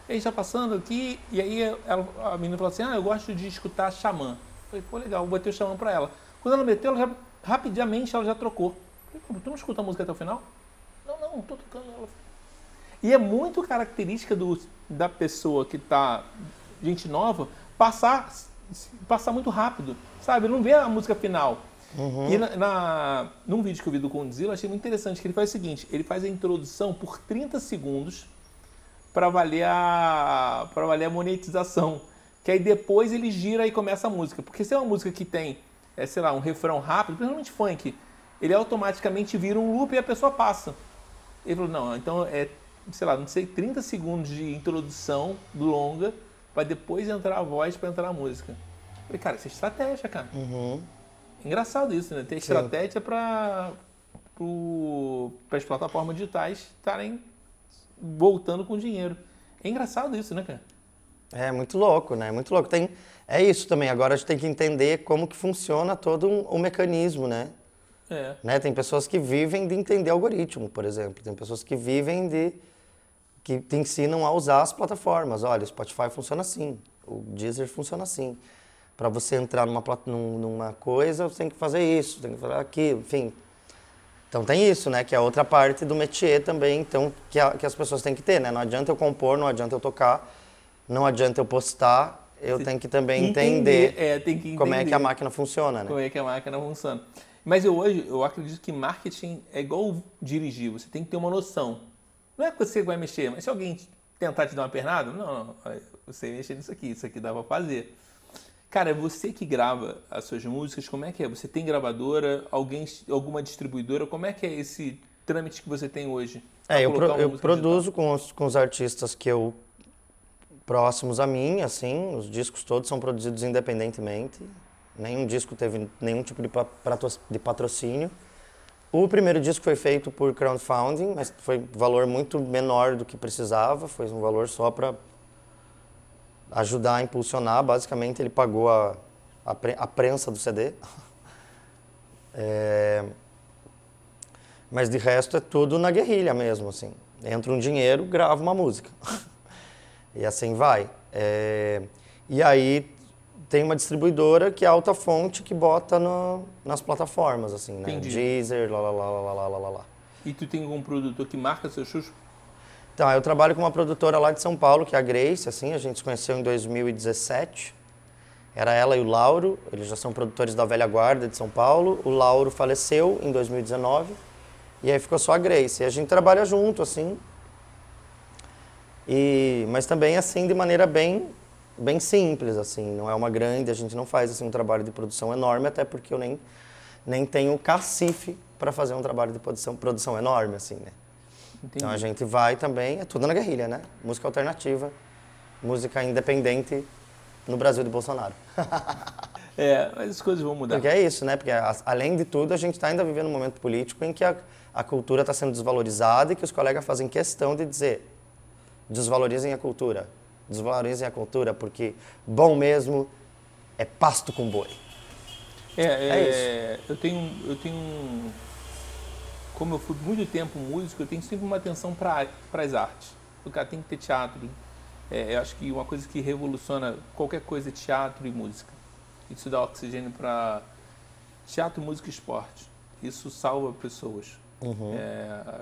E a gente está passando aqui e aí ela, a menina falou assim, ah, eu gosto de escutar xamã. Eu falei, pô, legal, vou bater o xamã para ela. Quando ela meteu, ela já, rapidamente ela já trocou. Tu não escuta a música até o final? Não, não, tô tocando ela. E é muito característica do, da pessoa que está, gente nova, passar, passar muito rápido, sabe? Não vê a música final. Uhum. E na, na, num vídeo que eu vi do Condzilla, achei muito interessante que ele faz o seguinte, ele faz a introdução por 30 segundos para valer a para valer a monetização, que aí depois ele gira e começa a música. Porque se é uma música que tem, é, sei lá, um refrão rápido, principalmente funk, ele automaticamente vira um loop e a pessoa passa. Ele falou, não, então é sei lá, não sei, 30 segundos de introdução longa para depois entrar a voz para entrar a música. Eu falei, cara, isso é estratégia, cara. Uhum. Engraçado isso, né? Tem estratégia para as plataformas digitais estarem voltando com dinheiro. É engraçado isso, né, cara? É muito louco, né? Muito louco. Tem, é isso também. Agora a gente tem que entender como que funciona todo um, o mecanismo, né? É. né? Tem pessoas que vivem de entender algoritmo, por exemplo. Tem pessoas que vivem de que te ensinam a usar as plataformas. Olha, o Spotify funciona assim, o Deezer funciona assim. Para você entrar numa, numa coisa, você tem que fazer isso, tem que fazer aquilo, enfim. Então tem isso, né? Que é outra parte do métier também, então, que, a, que as pessoas têm que ter, né? Não adianta eu compor, não adianta eu tocar, não adianta eu postar, eu tenho que também entender, entender, é, tem que entender como é que a máquina funciona, né? Como é que a máquina funciona. Mas eu hoje, eu acredito que marketing é igual dirigir, você tem que ter uma noção. Não é que você vai mexer, mas se alguém tentar te dar uma pernada, não, não, você mexe nisso aqui, isso aqui dá pra fazer. Cara, é você que grava as suas músicas, como é que é? Você tem gravadora, alguém, alguma distribuidora, como é que é esse trâmite que você tem hoje? É, eu, pro, eu produzo com os, com os artistas que eu próximos a mim, assim, os discos todos são produzidos independentemente, nenhum disco teve nenhum tipo de, patrocínio. O primeiro disco foi feito por crowdfunding, mas foi valor muito menor do que precisava, foi um valor só para ajudar a impulsionar. Basicamente, ele pagou a, a, a prensa do CD. É, mas de resto é tudo na guerrilha mesmo, assim. Entra um dinheiro, grava uma música. E assim vai. É... E aí tem uma distribuidora que é alta fonte que bota no, nas plataformas, assim, né? Entendi. Deezer, lá, lá, lá, lá, lá, lá, lá. E tu tem algum produtor que marca seus shows? Então, eu trabalho com uma produtora lá de São Paulo, que é a Grace, assim, a gente se conheceu em 2017. Era ela e o Lauro, eles já são produtores da velha guarda de São Paulo. O Lauro faleceu em 2019 e aí ficou só a Grace. E a gente trabalha junto, assim, e, mas também, assim, de maneira bem bem simples, assim, não é uma grande, a gente não faz assim um trabalho de produção enorme, até porque eu nem, nem tenho cacife para fazer um trabalho de produção, produção enorme, assim, né? Entendi. Então a gente vai também, é tudo na guerrilha, né? Música alternativa, música independente no Brasil de Bolsonaro. é, mas as coisas vão mudar. Porque é isso, né? Porque além de tudo, a gente está ainda vivendo um momento político em que a, a cultura está sendo desvalorizada e que os colegas fazem questão de dizer desvalorizem a cultura desvalorizem a cultura, porque bom mesmo é pasto com boi. É, é, é isso. Eu tenho, eu tenho, como eu fui muito tempo músico, eu tenho sempre uma atenção para as artes. O cara tem que ter teatro. É, eu acho que uma coisa que revoluciona qualquer coisa é teatro e música. Isso dá oxigênio para teatro, música e esporte. Isso salva pessoas. Uhum. É,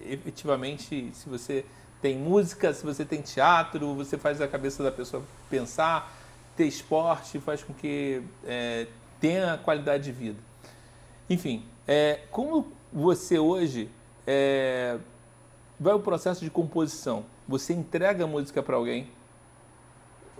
efetivamente, se você tem música, se você tem teatro, você faz a cabeça da pessoa pensar, ter esporte faz com que é, tenha qualidade de vida. Enfim, é, como você hoje é, vai o processo de composição? Você entrega a música para alguém?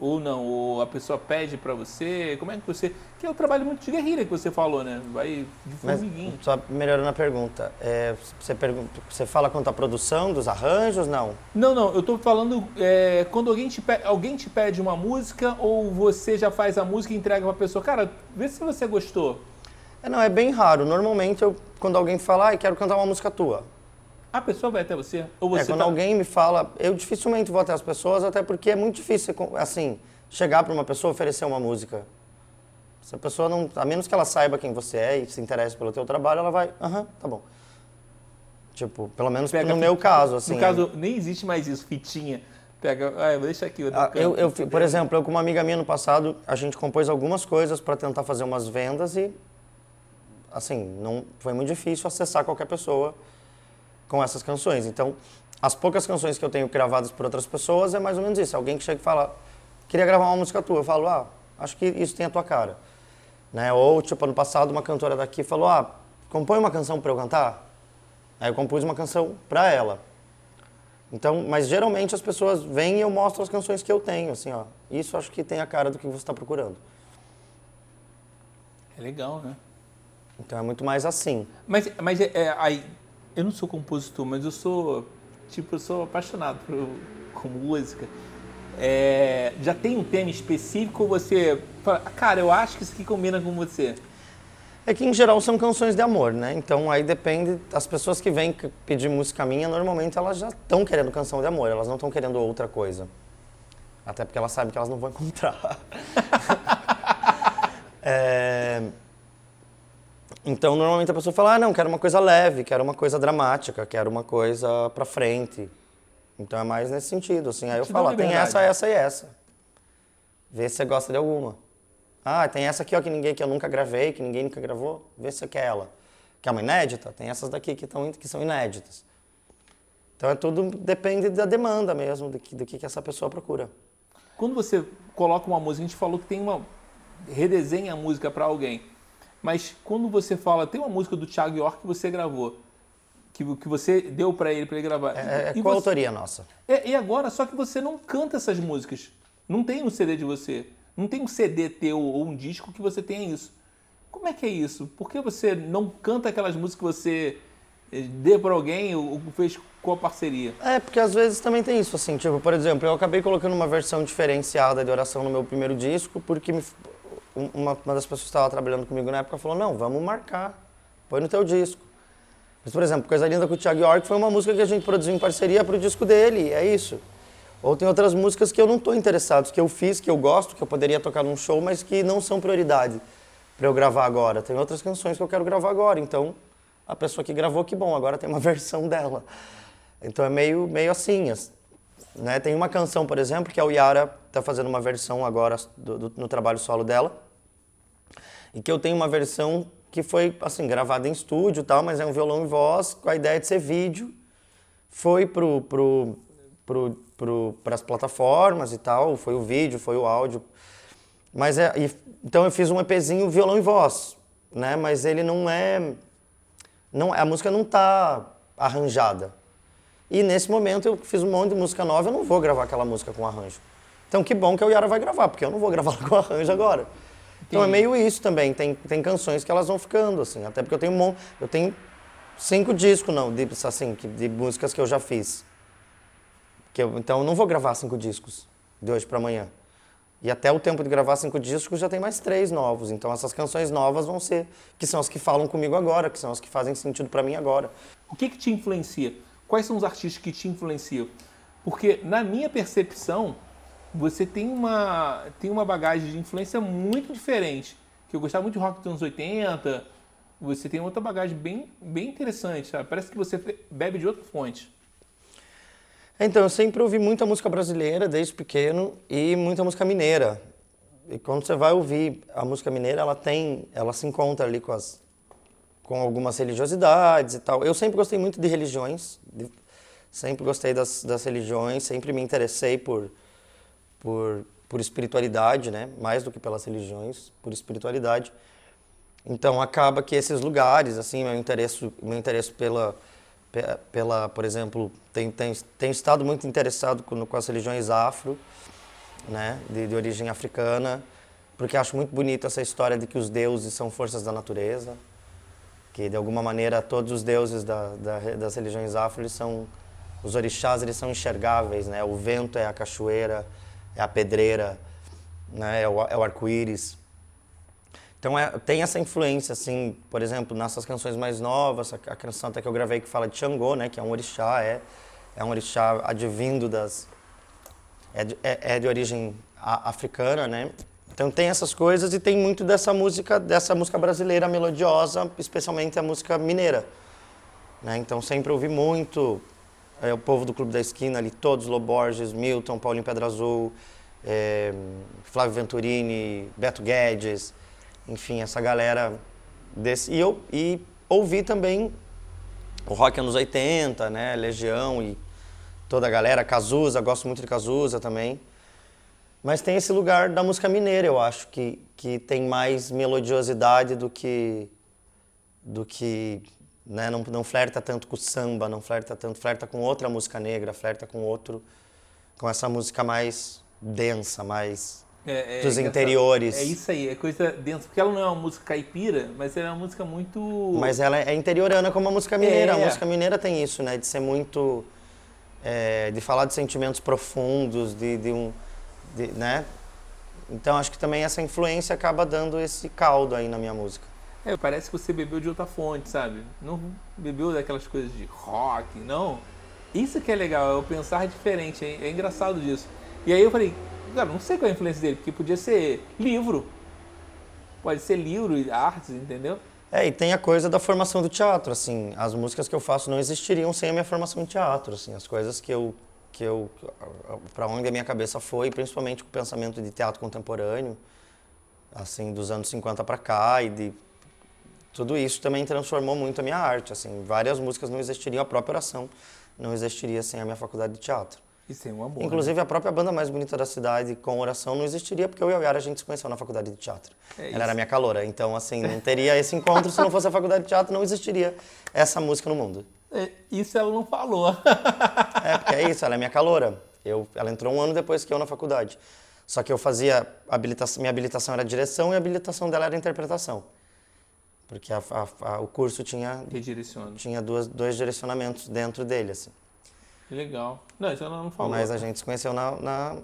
Ou não? Ou a pessoa pede para você? Como é que você. Que é o trabalho muito de guerrilha que você falou, né? Vai de formiguinho. Mas, só melhorando a pergunta, é, você, pergunta, você fala quanto à produção dos arranjos, não? Não, não. Eu estou falando é, quando alguém te, pede, alguém te pede uma música ou você já faz a música e entrega para a pessoa. Cara, vê se você gostou. É, não, é bem raro. Normalmente, eu, quando alguém fala, ah, quero cantar uma música tua. A pessoa vai até você? Ou você é, quando tá- alguém me fala, eu dificilmente vou até as pessoas, até porque é muito difícil, assim, chegar para uma pessoa e oferecer uma música. Se a pessoa não, a menos que ela saiba quem você é e se interesse pelo teu trabalho, ela vai, aham, tá bom. Tipo, pelo menos Pega no meu caso, assim. No caso, nem existe mais isso, fitinha. Pega, ah, deixa aqui. Ah, eu, eu, por exemplo, eu com uma amiga minha no passado, a gente compôs algumas coisas para tentar fazer umas vendas e, assim, não foi muito difícil acessar qualquer pessoa com essas canções. Então, as poucas canções que eu tenho gravadas por outras pessoas é mais ou menos isso. Alguém que chega e fala, queria gravar uma música tua. Eu falo, ah, acho que isso tem a tua cara. Né? Ou, tipo, ano passado, uma cantora daqui falou, ah, compõe uma canção para eu cantar. Aí eu compus uma canção para ela. Então, mas geralmente as pessoas vêm e eu mostro as canções que eu tenho, assim, ó. Isso acho que tem a cara do que você está procurando. É legal, né? Então é muito mais assim. Mas, mas é, é, aí, eu não sou compositor, mas eu sou, tipo, eu sou apaixonado por, música. É, já tem um tema específico ou você fala, cara, eu acho que isso aqui combina com você? É que em geral são canções de amor, né? Então aí depende. As pessoas que vêm pedir música minha, normalmente elas já estão querendo canção de amor, elas não estão querendo outra coisa. Até porque elas sabem que elas não vão encontrar. É, Então normalmente a pessoa fala: ah, não, quero uma coisa leve, quero uma coisa dramática, quero uma coisa pra frente. Então é mais nesse sentido, assim. Aí eu Te falo: ah, tem essa, essa e essa. Vê se você gosta de alguma. Ah, tem essa aqui ó, que ninguém que eu nunca gravei, que ninguém nunca gravou. Vê se você quer ela. Quer uma inédita? Tem essas daqui que, tão, que são inéditas. Então é tudo depende da demanda mesmo, do que, do que que essa pessoa procura. Quando você coloca uma música, a gente falou que tem uma. redesenha a música para alguém. Mas quando você fala, tem uma música do Thiago York que você gravou, que, que você deu para ele, para ele gravar. É, é qual você- autoria nossa? É, e agora, só que você não canta essas músicas. Não tem um CD de você. Não tem um CD teu ou um disco que você tenha isso. Como é que é isso? Por que você não canta aquelas músicas que você eh, deu para alguém ou fez com a parceria? É, porque às vezes também tem isso, assim, tipo, por exemplo, eu acabei colocando uma versão diferenciada de oração no meu primeiro disco, porque me- uma, uma das pessoas que estava trabalhando comigo na época falou, não, vamos marcar, põe no teu disco. Mas, por exemplo, Coisa Linda com o Thiago York foi uma música que a gente produziu em parceria para o disco dele, é isso. Ou tem outras músicas que eu não estou interessado, que eu fiz, que eu gosto, que eu poderia tocar num show, mas que não são prioridade para eu gravar agora. Tem outras canções que eu quero gravar agora, então a pessoa que gravou, que bom, agora tem uma versão dela. Então é meio, meio assim, as- né? Tem uma canção, por exemplo, que a Yara está fazendo uma versão agora do- do- no trabalho solo dela, e que eu tenho uma versão que foi assim gravada em estúdio tal, mas é um violão e voz com a ideia de ser vídeo. Foi pro pro pro, pro para as plataformas e tal, foi o vídeo, foi o áudio. Mas é e- então eu fiz um EPzinho violão e voz, né? Mas ele não é não a música não tá arranjada. E nesse momento eu fiz um monte de música nova, eu não vou gravar aquela música com arranjo. Então que bom que a Yara vai gravar, porque eu não vou gravar com arranjo agora. Então é meio isso também. Tem, tem canções que elas vão ficando, assim. Até porque eu tenho um mon- eu tenho cinco discos, não, de, assim, de músicas que eu já fiz. Que eu, então eu não vou gravar cinco discos de hoje para amanhã. E até o tempo de gravar cinco discos já tem mais três novos. Então essas canções novas vão ser, que são as que falam comigo agora, que são as que fazem sentido para mim agora. O que, que te influencia? Quais são os artistas que te influenciam? Porque, na minha percepção, você tem uma, tem uma bagagem de influência muito diferente. Que eu gostava muito de rock dos anos 80, você tem outra bagagem bem, bem interessante, sabe? Parece que você bebe de outra fonte. Então, eu sempre ouvi muita música brasileira desde pequeno e muita música mineira. E quando você vai ouvir a música mineira, ela tem, ela se encontra ali com as com algumas religiosidades e tal. Eu sempre gostei muito de religiões, sempre gostei das, das religiões, sempre me interessei por por por espiritualidade, né? Mais do que pelas religiões, por espiritualidade. Então acaba que esses lugares, assim, meu interesse, meu interesse pela, pe- pela, por exemplo, tem tem tenho estado muito interessado com, com as religiões afro, né, de, de origem africana, porque acho muito bonita essa história de que os deuses são forças da natureza, que de alguma maneira todos os deuses da, da, das religiões afro eles são os orixás eles são enxergáveis, né? O vento é a cachoeira, é a pedreira, né? É o, é o arco-íris. Então é, tem essa influência, assim, por exemplo, nessas canções mais novas, a, a canção até que eu gravei que fala de Xangô, né, que é um orixá, é, é um orixá advindo das... é de, é, é de origem africana, né? Então tem essas coisas e tem muito dessa música, dessa música brasileira melodiosa, especialmente a música mineira. Né? Então sempre ouvi muito é, o povo do Clube da Esquina ali, todos, Loborges, Milton, Paulinho Pedra Azul, é, Flávio Venturini, Beto Guedes, enfim, essa galera desse. E eu e ouvi também o rock anos 80, né, Legião e toda a galera, Cazuza, gosto muito de Cazuza também. Mas tem esse lugar da música mineira, eu acho, que, que tem mais melodiosidade do que do que né, não, não flerta tanto com samba, não flerta tanto, flerta com outra música negra, flerta com outro, com essa música mais densa, mais é, é, dos interiores. É isso aí, é coisa densa, porque ela não é uma música caipira, mas ela é uma música muito... Mas ela é interiorana como a música mineira, é. a música mineira tem isso, né, de ser muito... É, de falar de sentimentos profundos, de, de um... De, né? Então acho que também essa influência acaba dando esse caldo aí na minha música. É, parece que você bebeu de outra fonte, sabe? Não bebeu daquelas coisas de rock, não. Isso que é legal, é o pensar diferente, é, é engraçado disso. E aí eu falei, cara, não sei qual é a influência dele, porque podia ser livro. Pode ser livro e artes, entendeu? É, e tem a coisa da formação do teatro, assim, as músicas que eu faço não existiriam sem a minha formação em teatro, assim, as coisas que eu que eu para onde a minha cabeça foi, principalmente com o pensamento de teatro contemporâneo, assim, dos anos 50 para cá e de tudo isso também transformou muito a minha arte. Assim, várias músicas não existiriam, a própria oração não existiria sem a minha faculdade de teatro. E sem um amor. Inclusive, né? a própria banda mais bonita da cidade com oração não existiria, porque eu e a Yara a gente se conheceu na faculdade de teatro. É Ela era minha caloura. Então, assim, não teria esse encontro se não fosse a faculdade de teatro, não existiria essa música no mundo. É, isso ela não falou. é, porque é isso, ela é minha caloura. Eu, ela entrou um ano depois que eu na faculdade. Só que eu fazia, habilitação, minha habilitação era direção e a habilitação dela era interpretação. Porque a, a, a, o curso tinha, tinha duas, dois direcionamentos dentro dele, assim. Que legal. Não, isso ela não falou. Mas a gente se conheceu na, na,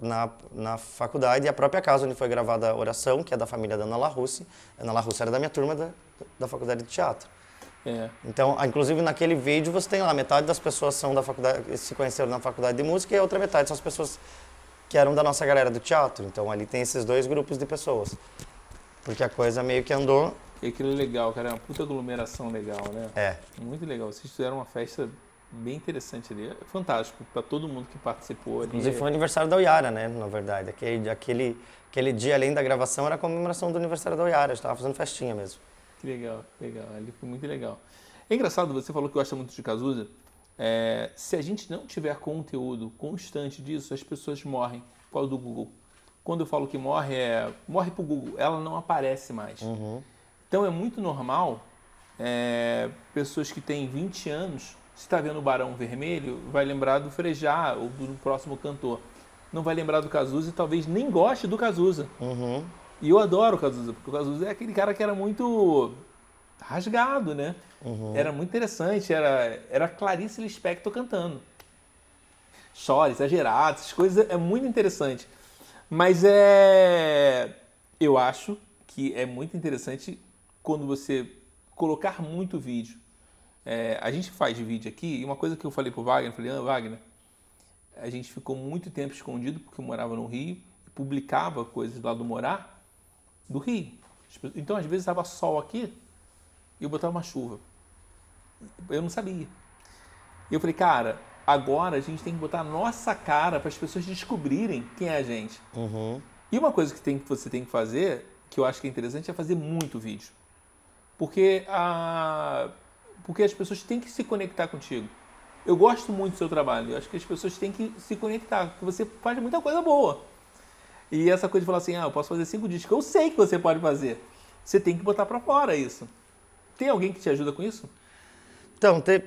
na, na, faculdade e a própria casa onde foi gravada a oração, que é da família da Ana Larusse. A Ana Larusse era da minha turma da, da faculdade de teatro. É. Então, inclusive naquele vídeo você tem lá, metade das pessoas são da faculdade, se conheceram na faculdade de música e a outra metade são as pessoas que eram da nossa galera do teatro. Então ali tem esses dois grupos de pessoas. Porque a coisa meio que andou e aquilo é legal, cara, é uma puta aglomeração legal, né? É. Muito legal. Vocês fizeram uma festa bem interessante ali. É fantástico para todo mundo que participou ali. Inclusive foi o aniversário da Oiara, né? Na verdade. Aquele, aquele, aquele dia, além da gravação, era a comemoração do aniversário da Oiara. A gente tava fazendo festinha mesmo. Que legal, legal. Ali foi muito legal. É engraçado, você falou que gosta muito de Cazuza. É, se a gente não tiver conteúdo constante disso, as pessoas morrem por causa do Google. Quando eu falo que morre, é morre pro Google. Ela não aparece mais. Uhum. Então é muito normal é, pessoas que têm 20 anos, se está vendo o Barão Vermelho, vai lembrar do Frejá ou do próximo cantor. Não vai lembrar do Cazuza e talvez nem goste do Cazuza. Uhum. E eu adoro o Cazuza, porque o Cazuza é aquele cara que era muito rasgado, né? Uhum. Era muito interessante, era, era Clarice Lispector cantando. Chora, exagerado, essas coisas é muito interessante. Mas é. Eu acho que é muito interessante quando você colocar muito vídeo. É, a gente faz vídeo aqui, e uma coisa que eu falei pro Wagner, falei, ah, Wagner, a gente ficou muito tempo escondido porque eu morava no Rio publicava coisas lá do morar do Rio. Então, às vezes, estava sol aqui e eu botava uma chuva. Eu não sabia. E eu falei, cara, agora a gente tem que botar a nossa cara para as pessoas descobrirem quem é a gente. Uhum. E uma coisa que, tem, que você tem que fazer, que eu acho que é interessante, é fazer muito vídeo. Porque, a, porque as pessoas têm que se conectar contigo. Eu gosto muito do seu trabalho. Eu acho que as pessoas têm que se conectar, porque você faz muita coisa boa. E essa coisa de falar assim, ah, eu posso fazer cinco discos. Eu sei que você pode fazer. Você tem que botar para fora isso. Tem alguém que te ajuda com isso? Então, te,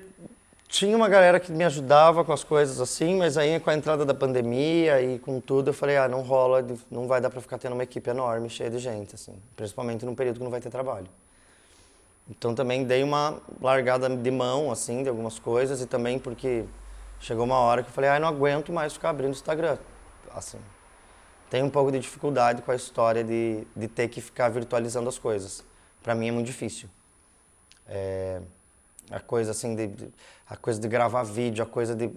tinha uma galera que me ajudava com as coisas assim, mas aí com a entrada da pandemia e com tudo, eu falei, ah, não rola, não vai dar para ficar tendo uma equipe enorme, cheia de gente, assim. Principalmente num período que não vai ter trabalho. Então também dei uma largada de mão, assim, de algumas coisas e também porque chegou uma hora que eu falei, ah, não aguento mais ficar abrindo Instagram, assim. Tenho um pouco de dificuldade com a história de, de ter que ficar virtualizando as coisas. Para mim é muito difícil. É, a coisa assim de, de, a coisa de gravar vídeo, a coisa de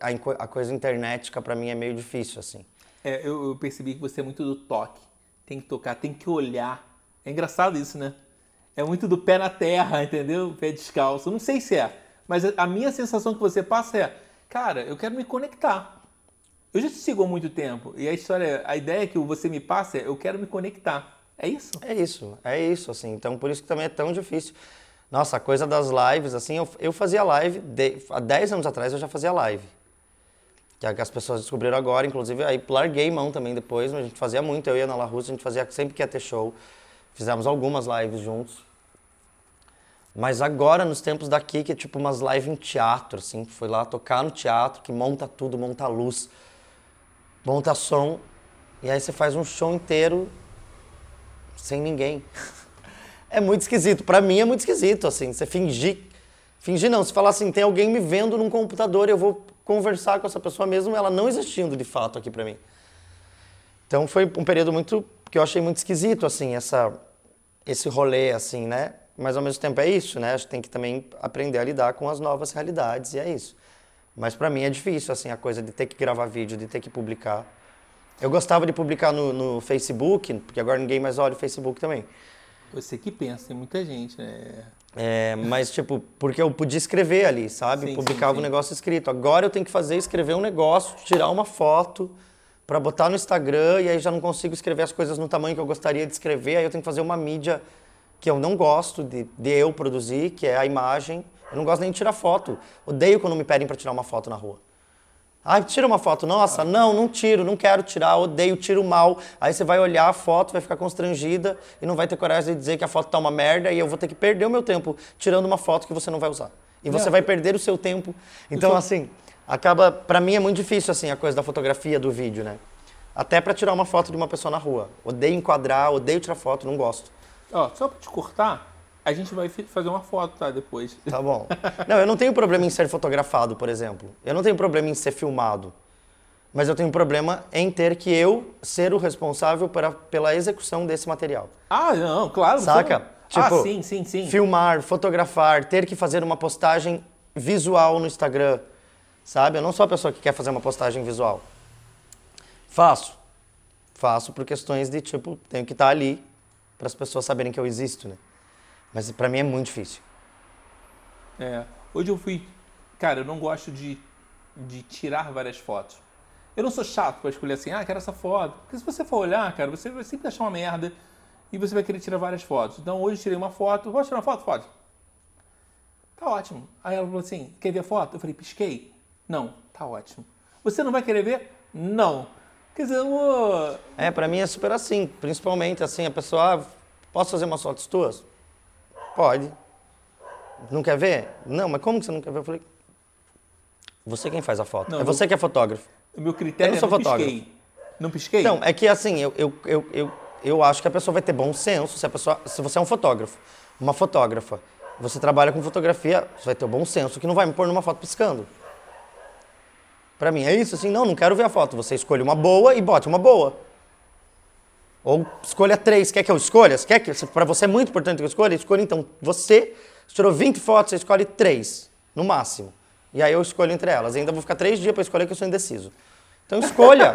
a, a coisa internetica para mim é meio difícil assim. É, eu, eu, percebi que você é muito do toque. Tem que tocar, tem que olhar. É engraçado isso, né? É muito do pé na terra, entendeu? Pé descalço. Não sei se é, mas a minha sensação que você passa é, cara, eu quero me conectar. Eu já te sigo há muito tempo e a história, a ideia que você me passa é eu quero me conectar. É isso? É isso, é isso, assim. Então por isso que também é tão difícil. Nossa, a coisa das lives, assim, eu, eu fazia live, de, há 10 anos atrás eu já fazia live. Que, é que as pessoas descobriram agora, inclusive aí larguei mão também depois, mas a gente fazia muito, eu ia na La Russa, a gente fazia sempre que ia ter show. Fizemos algumas lives juntos. Mas agora, nos tempos daqui, que é tipo umas lives em teatro, assim, foi lá tocar no teatro, que monta tudo, monta luz, monta som, e aí você faz um show inteiro sem ninguém. É muito esquisito. Para mim é muito esquisito, assim, você fingir. Fingir não, se falar assim, tem alguém me vendo num computador e eu vou conversar com essa pessoa mesmo, ela não existindo de fato aqui para mim. Então foi um período muito que eu achei muito esquisito, assim, essa, esse rolê, assim, né? Mas ao mesmo tempo é isso, né? A gente tem que também aprender a lidar com as novas realidades e é isso. Mas para mim é difícil, assim, a coisa de ter que gravar vídeo, de ter que publicar. Eu gostava de publicar no, no Facebook, porque agora ninguém mais olha o Facebook também. Você que pensa, tem muita gente, né? É, mas, tipo, porque eu podia escrever ali, sabe? Sim, Publicava sim, sim. um negócio escrito. Agora eu tenho que fazer, escrever um negócio, tirar uma foto para botar no Instagram e aí já não consigo escrever as coisas no tamanho que eu gostaria de escrever. Aí eu tenho que fazer uma mídia que eu não gosto de, de eu produzir, que é a imagem. Eu não gosto nem de tirar foto. Odeio quando me pedem para tirar uma foto na rua. Ai, tira uma foto. Nossa, ah. não, não tiro, não quero tirar, odeio, tiro mal. Aí você vai olhar a foto, vai ficar constrangida e não vai ter coragem de dizer que a foto tá uma merda e eu vou ter que perder o meu tempo tirando uma foto que você não vai usar. E você vai perder o seu tempo. Então, assim, acaba, para mim é muito difícil assim a coisa da fotografia, do vídeo, né? Até para tirar uma foto de uma pessoa na rua. Odeio enquadrar, odeio tirar foto, não gosto. Ó, só para te cortar, a gente vai fazer uma foto, tá? Depois. Tá bom. Não, eu não tenho problema em ser fotografado, por exemplo. Eu não tenho problema em ser filmado. Mas eu tenho problema em ter que eu ser o responsável para, pela execução desse material. Ah, não, claro. Saca? Não... Tipo, ah, sim, sim, sim. Filmar, fotografar, ter que fazer uma postagem visual no Instagram. Sabe? Eu não sou a pessoa que quer fazer uma postagem visual. Faço. Faço por questões de, tipo, tenho que estar ali para as pessoas saberem que eu existo, né? Mas para mim é muito difícil. É. Hoje eu fui. Cara, eu não gosto de, de tirar várias fotos. Eu não sou chato para escolher assim, ah, quero essa foto. Porque se você for olhar, cara, você vai sempre achar uma merda e você vai querer tirar várias fotos. Então hoje eu tirei uma foto. Posso tirar uma foto? Pode. Tá ótimo. Aí ela falou assim: quer ver a foto? Eu falei, pisquei. Não, tá ótimo. Você não vai querer ver? Não. Quer dizer, eu vou... É, pra mim é super assim. Principalmente assim, a pessoa, ah, posso fazer umas fotos tuas? Pode. Não quer ver? Não, mas como que você não quer ver? Eu falei, você quem faz a foto. Não, é você que é fotógrafo. O meu critério eu não é não fotógrafo. pisquei. Não pisquei? Não, é que assim, eu, eu, eu, eu, eu acho que a pessoa vai ter bom senso se a pessoa. Se você é um fotógrafo, uma fotógrafa, você trabalha com fotografia, você vai ter o bom senso que não vai me pôr numa foto piscando. Pra mim é isso, assim, não, não quero ver a foto. Você escolhe uma boa e bote uma boa. Ou escolha três. Quer que eu escolha? Quer que para você é muito importante que eu escolha? Escolha então. Você tirou 20 fotos, você escolhe três, no máximo. E aí eu escolho entre elas. E ainda vou ficar três dias para escolher que eu sou indeciso. Então escolha.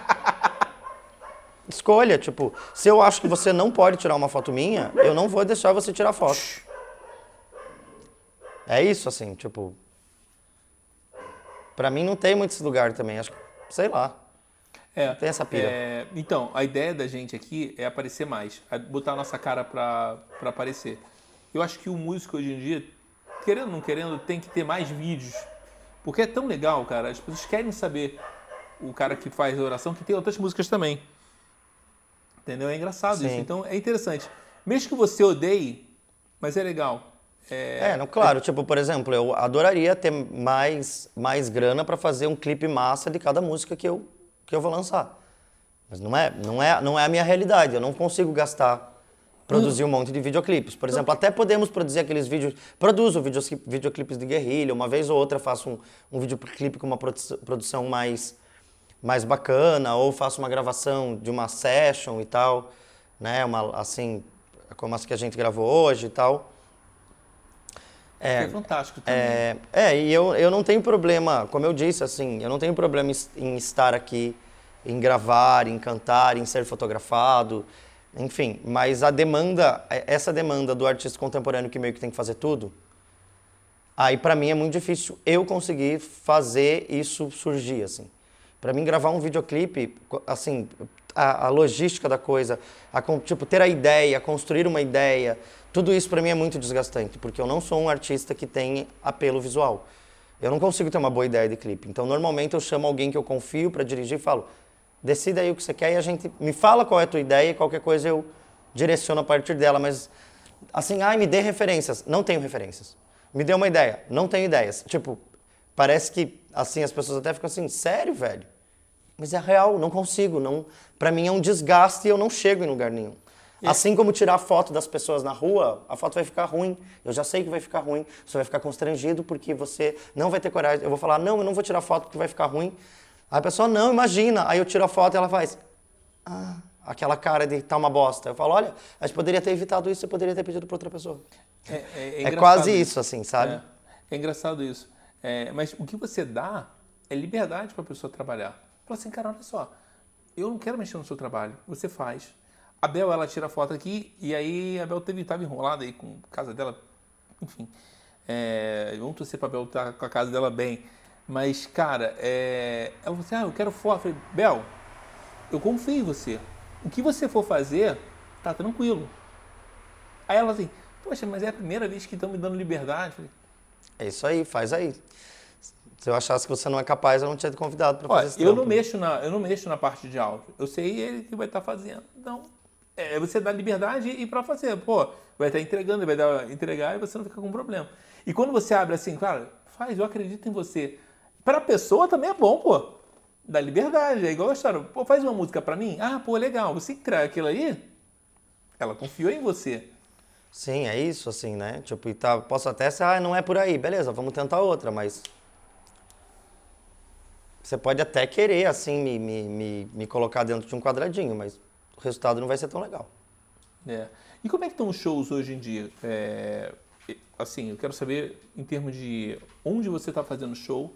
escolha, tipo, se eu acho que você não pode tirar uma foto minha, eu não vou deixar você tirar foto. É isso, assim, tipo. Pra mim não tem muito esse lugar também. Acho que, sei lá. É, Tem essa pira. É, então, a ideia da gente aqui é aparecer mais, é botar a nossa cara para aparecer. Eu acho que o músico hoje em dia, querendo ou não querendo, tem que ter mais vídeos. Porque é tão legal, cara. As pessoas querem saber o cara que faz oração, que tem outras músicas também. Entendeu? É engraçado Sim. isso. Então é interessante. Mesmo que você odeie, mas é legal. É, é não, claro. É... Tipo, por exemplo, eu adoraria ter mais, mais grana para fazer um clipe massa de cada música que eu que eu vou lançar. Mas não é, não é, não é a minha realidade. Eu não consigo gastar, produzir um monte de videoclipes. Por exemplo, até podemos produzir aqueles vídeos. Produzo vídeos, videoclipes de guerrilha. Uma vez ou outra faço um, um videoclipe com uma produção mais, mais bacana, ou faço uma gravação de uma session e tal, né? Uma, assim, como as que a gente gravou hoje e tal. É, é fantástico também. É, é, e eu, eu não tenho problema, como eu disse, assim, eu não tenho problema em estar aqui, em gravar, em cantar, em ser fotografado, enfim. Mas a demanda, é, essa demanda do artista contemporâneo que meio que tem que fazer tudo, aí para mim é muito difícil eu conseguir fazer isso surgir, assim. Para mim gravar um videoclipe, assim, a, a logística da coisa, a, tipo, ter a ideia, construir uma ideia, tudo isso para mim é muito desgastante, porque eu não sou um artista que tem apelo visual. Eu não consigo ter uma boa ideia de clipe. Então, normalmente eu chamo alguém que eu confio para dirigir e falo: decida aí o que você quer e a gente me fala qual é a tua ideia e qualquer coisa eu direciono a partir dela. Mas, assim, ai, me dê referências. Não tenho referências. Me dê uma ideia. Não tenho ideias. Tipo, parece que, assim, as pessoas até ficam assim: sério, velho? Mas é real, não consigo. Não, para mim é um desgaste e eu não chego em lugar nenhum. Assim como tirar foto das pessoas na rua, a foto vai ficar ruim. Eu já sei que vai ficar ruim. Você vai ficar constrangido porque você não vai ter coragem. Eu vou falar, não, eu não vou tirar foto porque vai ficar ruim. Aí a pessoa, não, imagina. Aí eu tiro a foto e ela faz, ah, aquela cara de tá uma bosta. Eu falo, olha, a gente poderia ter evitado isso, você poderia ter pedido para outra pessoa. É, é, é, é quase isso, assim, sabe? É, é engraçado isso. É, mas o que você dá é liberdade para a pessoa trabalhar. Fala assim, cara, olha só, eu não quero mexer no seu trabalho. Você faz a Bel, ela tira foto aqui e aí a Bel teve, enrolada aí com a casa dela. Enfim, é, vamos torcer pra Bel estar tá com a casa dela bem. Mas, cara, é, ela falou assim, ah, eu quero foto. Eu falei, Bel, eu confio em você. O que você for fazer, tá tranquilo. Aí ela assim, poxa, mas é a primeira vez que estão me dando liberdade. falei, é isso aí, faz aí. Se eu achasse que você não é capaz, eu não tinha te convidado para fazer isso. Eu não mexo na, eu não mexo na parte de áudio. Eu sei ele que vai estar tá fazendo. Então, é você dá liberdade e para fazer. Pô, vai estar entregando, vai dar, entregar e você não fica com problema. E quando você abre assim, claro, faz, eu acredito em você. Para a pessoa também é bom, pô. Dá liberdade. É igual a história. Pô, faz uma música para mim? Ah, pô, legal. Você entrega aquilo aí, ela confiou em você. Sim, é isso, assim, né? Tipo, tá, posso até ser, ah, não é por aí, beleza, vamos tentar outra, mas. Você pode até querer, assim, me, me, me, me colocar dentro de um quadradinho, mas o resultado não vai ser tão legal. É. E como é que estão os shows hoje em dia? É, assim, eu quero saber em termos de onde você está fazendo show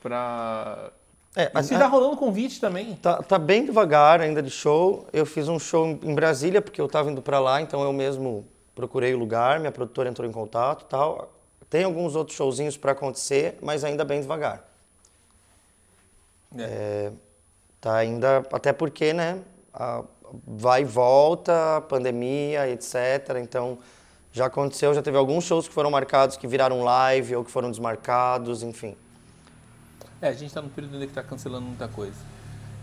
para é, assim, tá rolando convite também. Tá, tá, bem devagar ainda de show. Eu fiz um show em Brasília porque eu estava indo para lá, então eu mesmo procurei o lugar, minha produtora entrou em contato, tal. Tem alguns outros showzinhos para acontecer, mas ainda bem devagar. É. É, tá ainda até porque, né? a, vai e volta, pandemia, etc. Então, já aconteceu, já teve alguns shows que foram marcados que viraram live ou que foram desmarcados, enfim. É, a gente está no período ainda que está cancelando muita coisa.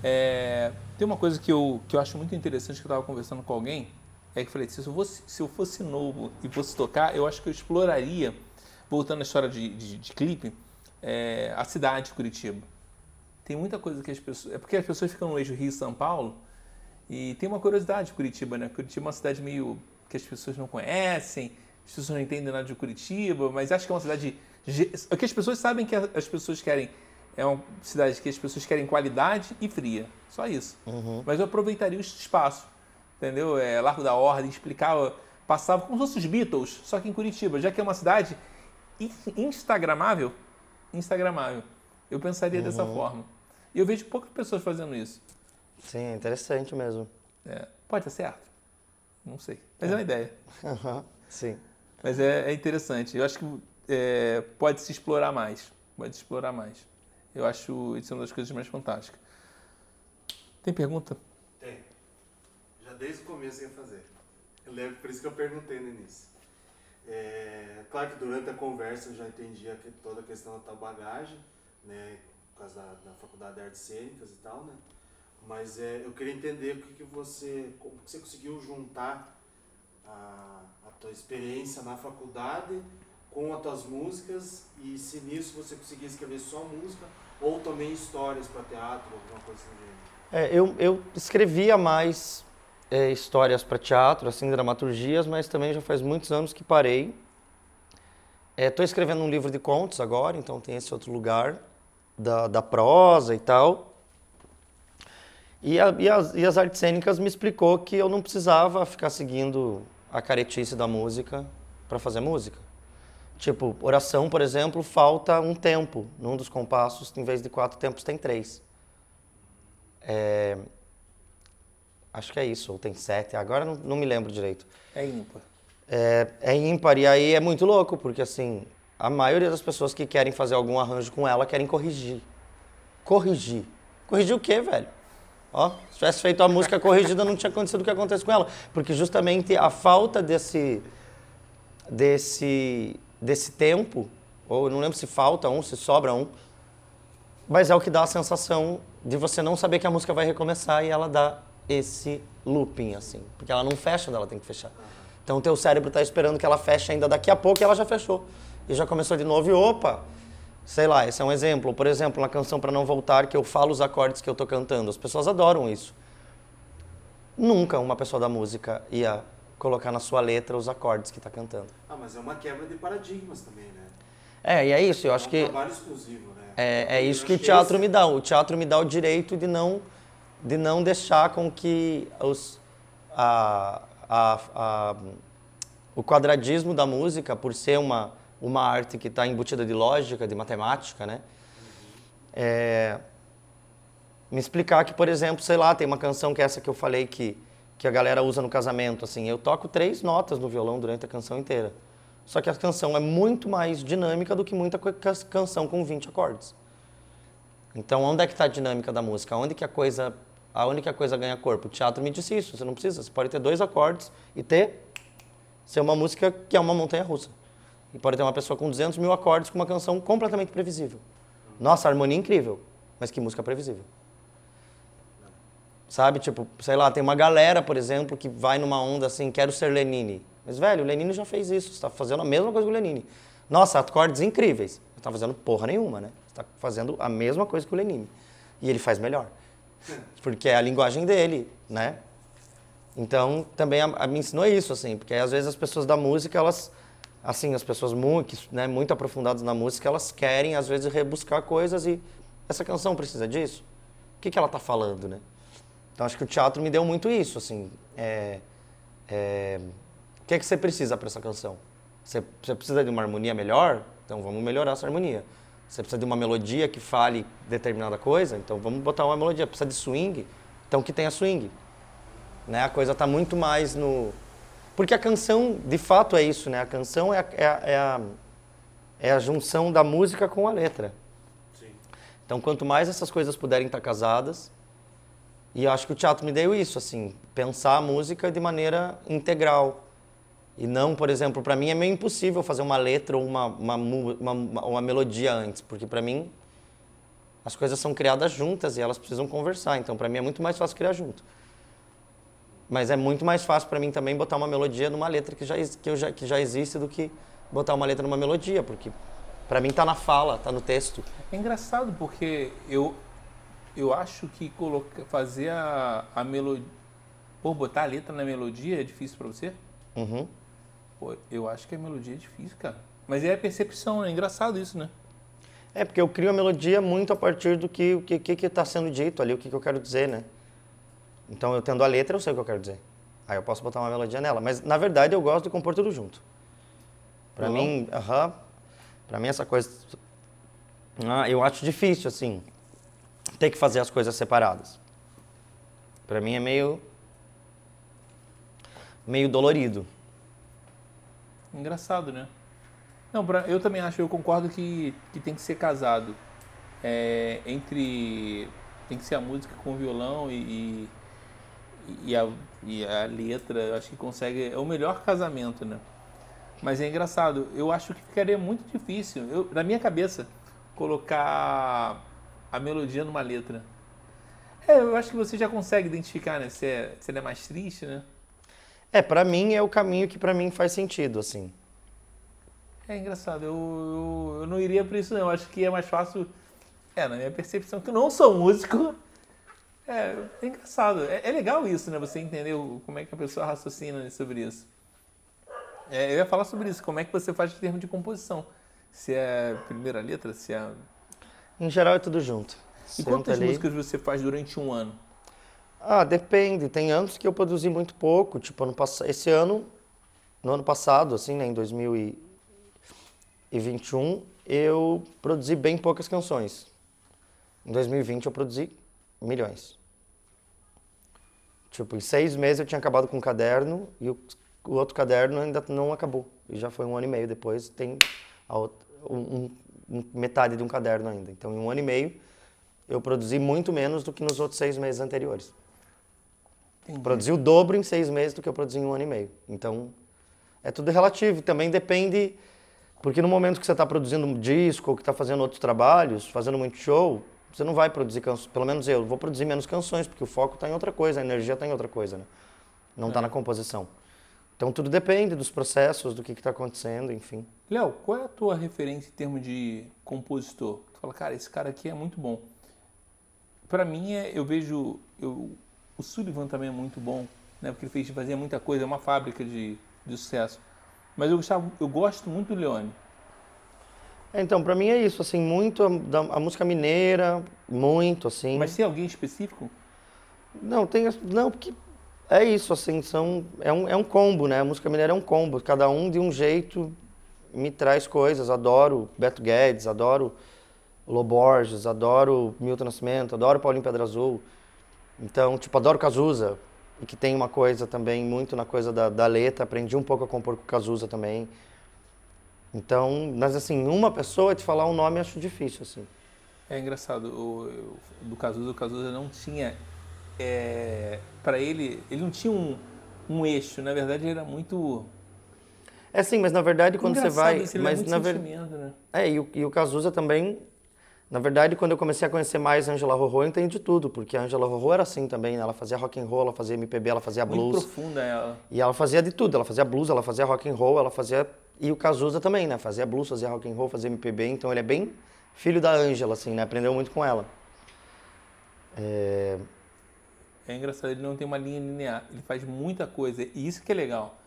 É, tem uma coisa que eu, que eu acho muito interessante que eu estava conversando com alguém, é que eu falei, se eu, fosse, se eu fosse novo e fosse tocar, eu acho que eu exploraria, voltando à história de, de, de clipe, é, a cidade de Curitiba. Tem muita coisa que as pessoas... É porque as pessoas ficam no eixo Rio-São Paulo, e tem uma curiosidade de Curitiba, né? Curitiba é uma cidade meio que as pessoas não conhecem, as pessoas não entendem nada de Curitiba, mas acho que é uma cidade. O que as pessoas sabem que as pessoas querem é uma cidade que as pessoas querem qualidade e fria. Só isso. Uhum. Mas eu aproveitaria o espaço, entendeu? É, Largo da Ordem, explicava, passava como se fosse os Beatles, só que em Curitiba, já que é uma cidade instagramável, instagramável. Eu pensaria uhum. dessa forma. E eu vejo poucas pessoas fazendo isso. Sim, é interessante mesmo. É, pode ser certo? Não sei. Mas é, é uma ideia. Sim. Mas é, é, interessante. Eu acho que é, pode se explorar mais. Pode se explorar mais. Eu acho isso uma das coisas mais fantásticas. Tem pergunta? Tem. Já desde o começo ia fazer. Eu lembro, por isso que eu perguntei no início. É, claro que durante a conversa eu já entendi toda a questão da tua bagagem, né, por causa da, da faculdade de artes cênicas e tal, né? Mas é, eu queria entender o que, que você, como que você conseguiu juntar a, a tua experiência na faculdade com as tuas músicas e se nisso você conseguia escrever só música ou também histórias para teatro, alguma coisa assim. É, eu, eu escrevia mais é, histórias para teatro, assim, dramaturgias, mas também já faz muitos anos que parei. Estou é, escrevendo um livro de contos agora, então tem esse outro lugar da, da prosa e tal. E, a, e, as, e as artes cênicas me explicou que eu não precisava ficar seguindo a caretice da música para fazer música. Tipo, oração, por exemplo, falta um tempo. Num dos compassos, em vez de quatro tempos, tem três. É, acho que é isso, ou tem sete, agora não, não me lembro direito. É ímpar. É, é ímpar, e aí é muito louco, porque assim, a maioria das pessoas que querem fazer algum arranjo com ela querem corrigir. Corrigir. Corrigir o quê, velho? Ó, se tivesse feito a música corrigida, não tinha acontecido o que acontece com ela. Porque justamente a falta desse, desse, desse tempo, ou não lembro se falta um, se sobra um, mas é o que dá a sensação de você não saber que a música vai recomeçar e ela dá esse looping, assim. Porque ela não fecha onde ela tem que fechar. Então o teu cérebro está esperando que ela feche ainda daqui a pouco e ela já fechou. E já começou de novo e opa, sei lá, esse é um exemplo. Por exemplo, na canção Para Não Voltar, que eu falo os acordes que eu estou cantando. As pessoas adoram isso. Nunca uma pessoa da música ia colocar na sua letra os acordes que está cantando. Ah, mas é uma quebra de paradigmas também, né? É, e é isso, eu acho é um que... trabalho exclusivo, né? É, é isso acho que o teatro esse- me dá. O teatro me dá o direito de não, de não deixar com que os, a, a, a, o quadradismo da música, por ser uma, uma arte que está embutida de lógica, de matemática, né? É, me explicar que, por exemplo, sei lá, tem uma canção que é essa que eu falei que, que a galera usa no casamento, assim, eu toco três notas no violão durante a canção inteira. Só que a canção é muito mais dinâmica do que muita canção com 20 acordes. Então, onde é que está a dinâmica da música? Onde que a coisa, aonde que a coisa ganha corpo? O teatro me disse isso, você não precisa, você pode ter dois acordes e ter ser uma música que é uma montanha russa. E pode ter uma pessoa com 200 mil acordes com uma canção completamente previsível. Nossa, harmonia incrível, mas que música previsível. Sabe, tipo, sei lá, tem uma galera, por exemplo, que vai numa onda assim, quero ser Lenine. Mas, velho, o Lenine já fez isso, você tá fazendo a mesma coisa que o Lenine. Nossa, acordes incríveis. Você tá fazendo porra nenhuma, né? Você tá fazendo a mesma coisa que o Lenine. E ele faz melhor. Porque é a linguagem dele, né? Então, também a, a me ensinou isso, assim, porque às vezes as pessoas da música, elas, assim, as pessoas muito, né, muito aprofundadas na música, elas querem, às vezes, rebuscar coisas e essa canção precisa disso? O que, que ela tá falando, né? Então, acho que o teatro me deu muito isso, assim, é, é, o que é que você precisa para essa canção? Você, você precisa de uma harmonia melhor? Então, vamos melhorar essa harmonia. Você precisa de uma melodia que fale determinada coisa? Então, vamos botar uma melodia. Precisa de swing? Então, que tenha swing né? A coisa está muito mais no... Porque a canção, de fato, é isso, né? A canção é a, é a, é a, é a junção da música com a letra. Sim. Então, quanto mais essas coisas puderem estar casadas, e eu acho que o teatro me deu isso, assim, pensar a música de maneira integral. E não, por exemplo, para mim é meio impossível fazer uma letra ou uma, uma, uma, uma melodia antes, porque para mim as coisas são criadas juntas e elas precisam conversar. Então, para mim é muito mais fácil criar junto. Mas é muito mais fácil para mim também botar uma melodia numa letra que já, que, já, que já existe do que botar uma letra numa melodia, porque para mim tá na fala, tá no texto. É engraçado porque eu, eu acho que colocar, fazer a, a melodia. Pô, botar a letra na melodia é difícil pra você? Uhum. Pô, eu acho que a melodia é difícil, cara. Mas é a percepção, é engraçado isso, né? É, porque eu crio a melodia muito a partir do que o que, que, que tá sendo dito ali, o que, que eu quero dizer, né? Então, eu tendo a letra, eu sei o que eu quero dizer. Aí eu posso botar uma melodia nela. Mas, na verdade, eu gosto de compor tudo junto. Pra Violão? mim, aham. pra mim, essa coisa... Ah, eu acho difícil, assim, ter que fazer as coisas separadas. Pra mim é meio... meio dolorido. Engraçado, né? Não, eu também acho, eu concordo que, que tem que ser casado. É, entre. Tem que ser a música com o violão e, e, e a, e a letra, eu acho que consegue. É o melhor casamento, né? Mas é engraçado, eu acho que ficaria muito difícil, eu, na minha cabeça, colocar a melodia numa letra. É, eu acho que você já consegue identificar, né? Se, é, se ele é mais triste, né? É, pra mim é o caminho que pra mim faz sentido, assim. É engraçado, eu, eu, eu não iria por isso não. Eu acho que é mais fácil. É, na minha percepção, que eu não sou músico. É, é engraçado. É, é legal isso, né? Você entender o- como é que a pessoa raciocina sobre isso. É, eu ia falar sobre isso, como é que você faz em termos de composição. Se é primeira letra, se é. Em geral é tudo junto. E Senta quantas ali. músicas você faz durante um ano? Ah, depende. Tem anos que eu produzi muito pouco. Tipo, ano pass... esse ano, no ano passado, assim, né, em 2021, eu produzi bem poucas canções. Em 2020 eu produzi milhões. Tipo, em seis meses eu tinha acabado com um caderno e o, o outro caderno ainda não acabou. E já foi um ano e meio depois, tem outra, um, um, metade de um caderno ainda. Então, em um ano e meio, eu produzi muito menos do que nos outros seis meses anteriores. Entendi. Produzi o dobro em seis meses do que eu produzi em um ano e meio. Então, é tudo relativo. Também depende, porque no momento que você está produzindo um disco ou que está fazendo outros trabalhos, fazendo muito show, você não vai produzir canções, pelo menos eu, vou produzir menos canções, porque o foco está em outra coisa, a energia está em outra coisa, né? Não está é. na composição. Então tudo depende dos processos, do que está acontecendo, enfim. Léo, qual é a tua referência em termos de compositor? Tu fala, cara, esse cara aqui é muito bom. Para mim, é, eu vejo. Eu, o Sullivan também é muito bom, né? Porque ele fez, fazia muita coisa, é uma fábrica de, de sucesso. Mas eu, gostava, eu gosto muito do Leone. É, então, para mim é isso, assim, muito a, a, música mineira, muito, assim. Mas tem alguém específico? Não, tem. Não, porque é isso, assim, são, é, um, é um combo, né? A música mineira é um combo, cada um de um jeito me traz coisas. Adoro Beto Guedes, adoro Loborges, adoro Milton Nascimento, adoro Paulinho Pedra Azul. Então, tipo, adoro Cazuza, e que tem uma coisa também muito na coisa da, da letra. Aprendi um pouco a compor com Cazuza também. Então, mas assim, uma pessoa te falar um nome acho difícil, assim. É engraçado, o, do Cazuza, o Cazuza não tinha é, para ele, ele não tinha um, um eixo, na verdade ele era muito... É sim, mas na verdade quando você vai... Isso, mas na verdade né? É, e o, e o Cazuza também, na verdade quando eu comecei a conhecer mais a Angela Rorô, eu entendi tudo, porque a Angela Rorô era assim também, né? ela fazia rock and roll, ela fazia MPB, ela fazia blues. Muito profunda ela. E ela fazia de tudo, ela fazia blues, ela fazia rock and roll, ela fazia... E o Cazuza também, né? Fazia blues, fazia rock and roll, fazia MPB, então ele é bem filho da Angela, assim, né? Aprendeu muito com ela. É... É engraçado, ele não tem uma linha linear, ele faz muita coisa, e isso que é legal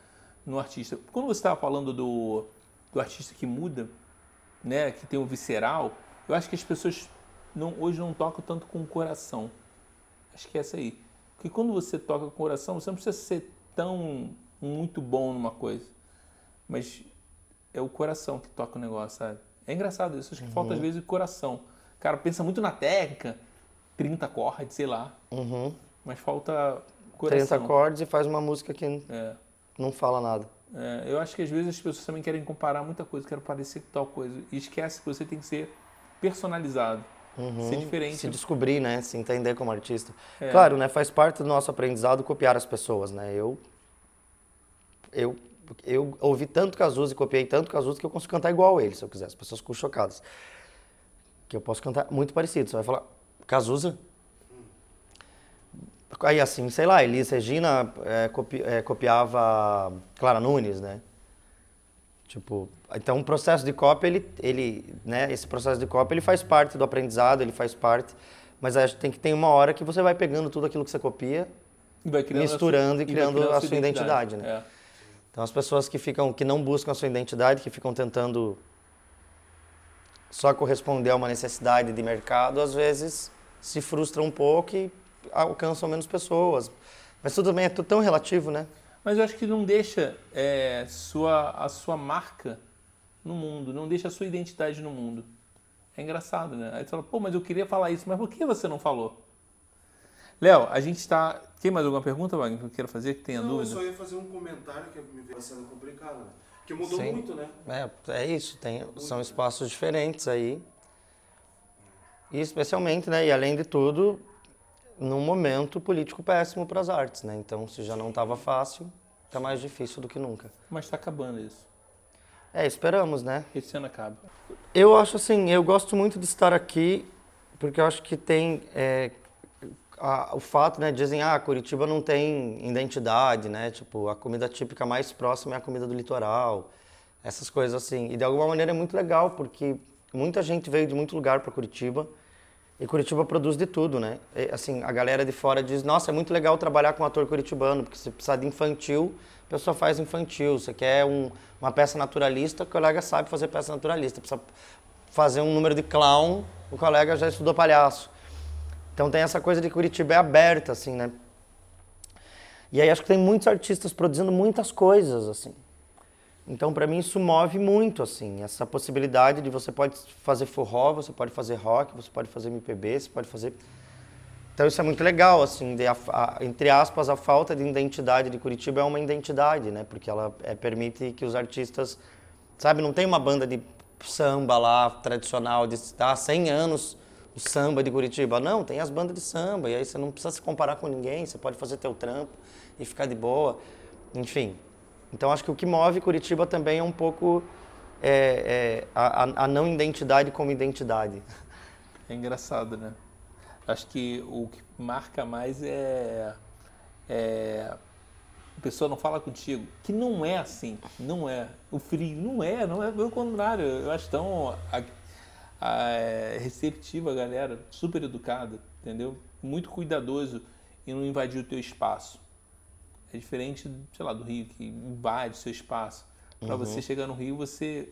no artista. Quando você estava falando do, do artista que muda, né, que tem o visceral, eu acho que as pessoas não, hoje não tocam tanto com o coração. Acho que é essa aí. Porque quando você toca com o coração, você não precisa ser tão muito bom numa coisa. Mas é o coração que toca o negócio, sabe? É engraçado isso. Acho que uhum. falta às vezes o coração. O cara pensa muito na técnica, 30 acordes, sei lá. Uhum mas falta coração. 30 acordes e faz uma música que é. não fala nada. É, eu acho que às vezes as pessoas também querem comparar muita coisa, querem parecer com tal coisa, e esquece que você tem que ser personalizado, uhum. ser diferente. Se descobrir, né? Se entender como artista. É. Claro, né? Faz parte do nosso aprendizado copiar as pessoas, né? Eu, eu, eu ouvi tanto Cazuza e copiei tanto Cazuza que eu consigo cantar igual a ele, se eu quiser. As pessoas ficam chocadas. Que eu posso cantar muito parecido. Você vai falar, Cazuza? Aí assim, sei lá, Elis Regina é, copi, é, copiava Clara Nunes, né? Tipo, então o processo de cópia, ele, ele, né, esse processo de cópia, ele faz parte do aprendizado, ele faz parte, mas acho que tem que ter uma hora que você vai pegando tudo aquilo que você copia, misturando sua, e criando e a sua identidade, identidade né? É. Então as pessoas que ficam, que não buscam a sua identidade, que ficam tentando só corresponder a uma necessidade de mercado, às vezes se frustram um pouco e alcançam menos pessoas. Mas tudo bem, é tudo tão relativo, né? Mas eu acho que não deixa é, sua, a sua marca no mundo, não deixa a sua identidade no mundo. É engraçado, né? Aí você fala, pô, mas eu queria falar isso, mas por que você não falou? Léo, a gente está. Tem mais alguma pergunta, Wagner, que eu quero fazer, que tenha não, dúvida? Eu só ia fazer um comentário que me veio sendo complicado, né? Porque mudou Sim. muito, né? É, é isso, tem, são espaços diferentes aí. E especialmente, né? E além de tudo, num momento político péssimo para as artes, né? Então, se já não estava fácil, está mais difícil do que nunca. Mas está acabando isso. É, esperamos, né? Esse ano acaba. Eu acho assim, eu gosto muito de estar aqui, porque eu acho que tem é, a, o fato, né? Dizem, ah, Curitiba não tem identidade, né? Tipo, a comida típica mais próxima é a comida do litoral, essas coisas assim. E de alguma maneira é muito legal, porque muita gente veio de muito lugar para Curitiba e Curitiba produz de tudo, né? E, assim, a galera de fora diz: "Nossa, é muito legal trabalhar com um ator curitibano, porque você precisa de infantil, a pessoa faz infantil. Você quer um, uma peça naturalista, o colega sabe fazer peça naturalista. Precisa fazer um número de clown, o colega já estudou palhaço. Então tem essa coisa de Curitiba é aberta, assim, né? E aí acho que tem muitos artistas produzindo muitas coisas, assim. Então, para mim, isso move muito, assim, essa possibilidade de você pode fazer forró, você pode fazer rock, você pode fazer MPB, você pode fazer... Então, isso é muito legal, assim, de, a, a, entre aspas, a falta de identidade de Curitiba é uma identidade, né? Porque ela é, permite que os artistas, sabe, não tem uma banda de samba lá, tradicional, de tá, 100 anos o samba de Curitiba. Não, tem as bandas de samba, e aí você não precisa se comparar com ninguém, você pode fazer teu trampo e ficar de boa. Enfim, então acho que o que move Curitiba também é um pouco é, é, a, a, não identidade como identidade. É engraçado, né? Acho que o que marca mais é, é a pessoa não fala contigo, que não é assim, não é. O frio não é, não é, pelo contrário, eu acho tão a, a, é, receptiva a galera, super educada, entendeu? Muito cuidadoso em não invadir o teu espaço. É diferente, sei lá, do Rio, que invade seu espaço. Para uhum. você chegar no Rio, você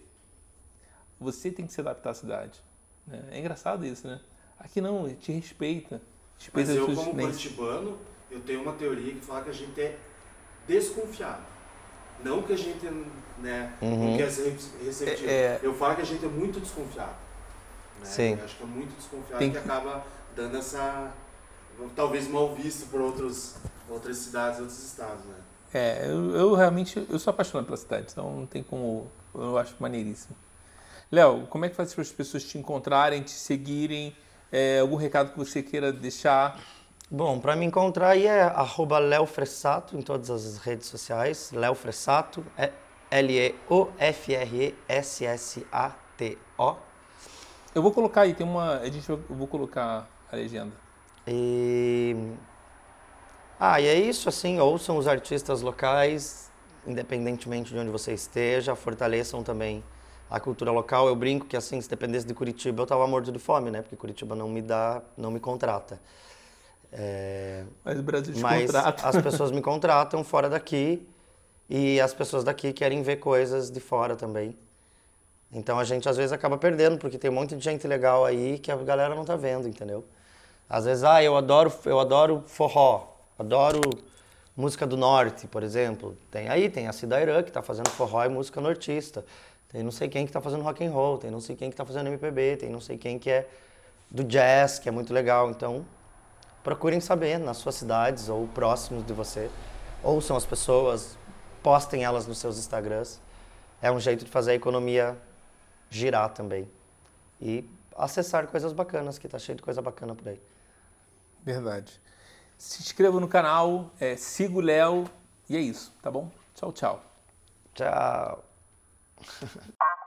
você tem que se adaptar à cidade. Né? É engraçado isso, né? Aqui não, te respeita. respeita Mas eu, como curitibano, eu tenho uma teoria que fala que a gente é desconfiado. Não que a gente né, uhum. não quer ser receptivo. É, é... Eu falo que a gente é muito desconfiado. Né? Sim. Eu acho que é muito desconfiado Tem... que acaba dando essa. talvez mal visto por outros outras cidades, outros estados, né? É, eu, eu, realmente eu sou apaixonado pela cidade, então não tem como. Eu acho maneiríssimo. Léo, como é que faz para as pessoas te encontrarem, te seguirem? É, algum recado que você queira deixar? Bom, para me encontrar aí é arroba Léo Fressato em todas as redes sociais. Léo Fressato, é L-E-O-F-R-E-S-S-A-T-O. Eu vou colocar aí, tem uma. A gente, eu vou colocar a legenda. E ah, e é isso, assim, ouçam os artistas locais, independentemente de onde você esteja, fortaleçam também a cultura local. Eu brinco que, assim, se dependesse de Curitiba, eu tava morto de fome, né? Porque Curitiba não me dá, não me contrata. É... Mas o Brasil te Mas contrata. as pessoas me contratam fora daqui e as pessoas daqui querem ver coisas de fora também. Então a gente às vezes acaba perdendo, porque tem um monte de gente legal aí que a galera não tá vendo, entendeu? Às vezes, ah, eu adoro, eu adoro forró. Adoro música do norte, por exemplo. Tem aí, tem a Cida Irã, que está fazendo forró e música nortista. Tem não sei quem que está fazendo rock and roll, tem não sei quem que está fazendo MPB, tem não sei quem que é do jazz, que é muito legal. Então, procurem saber nas suas cidades ou próximos de você. Ouçam as pessoas, postem elas nos seus Instagrams. É um jeito de fazer a economia girar também. E acessar coisas bacanas, que tá cheio de coisa bacana por aí. Verdade. Se inscreva no canal, é, siga o Léo e é isso, tá bom? Tchau, tchau. Tchau.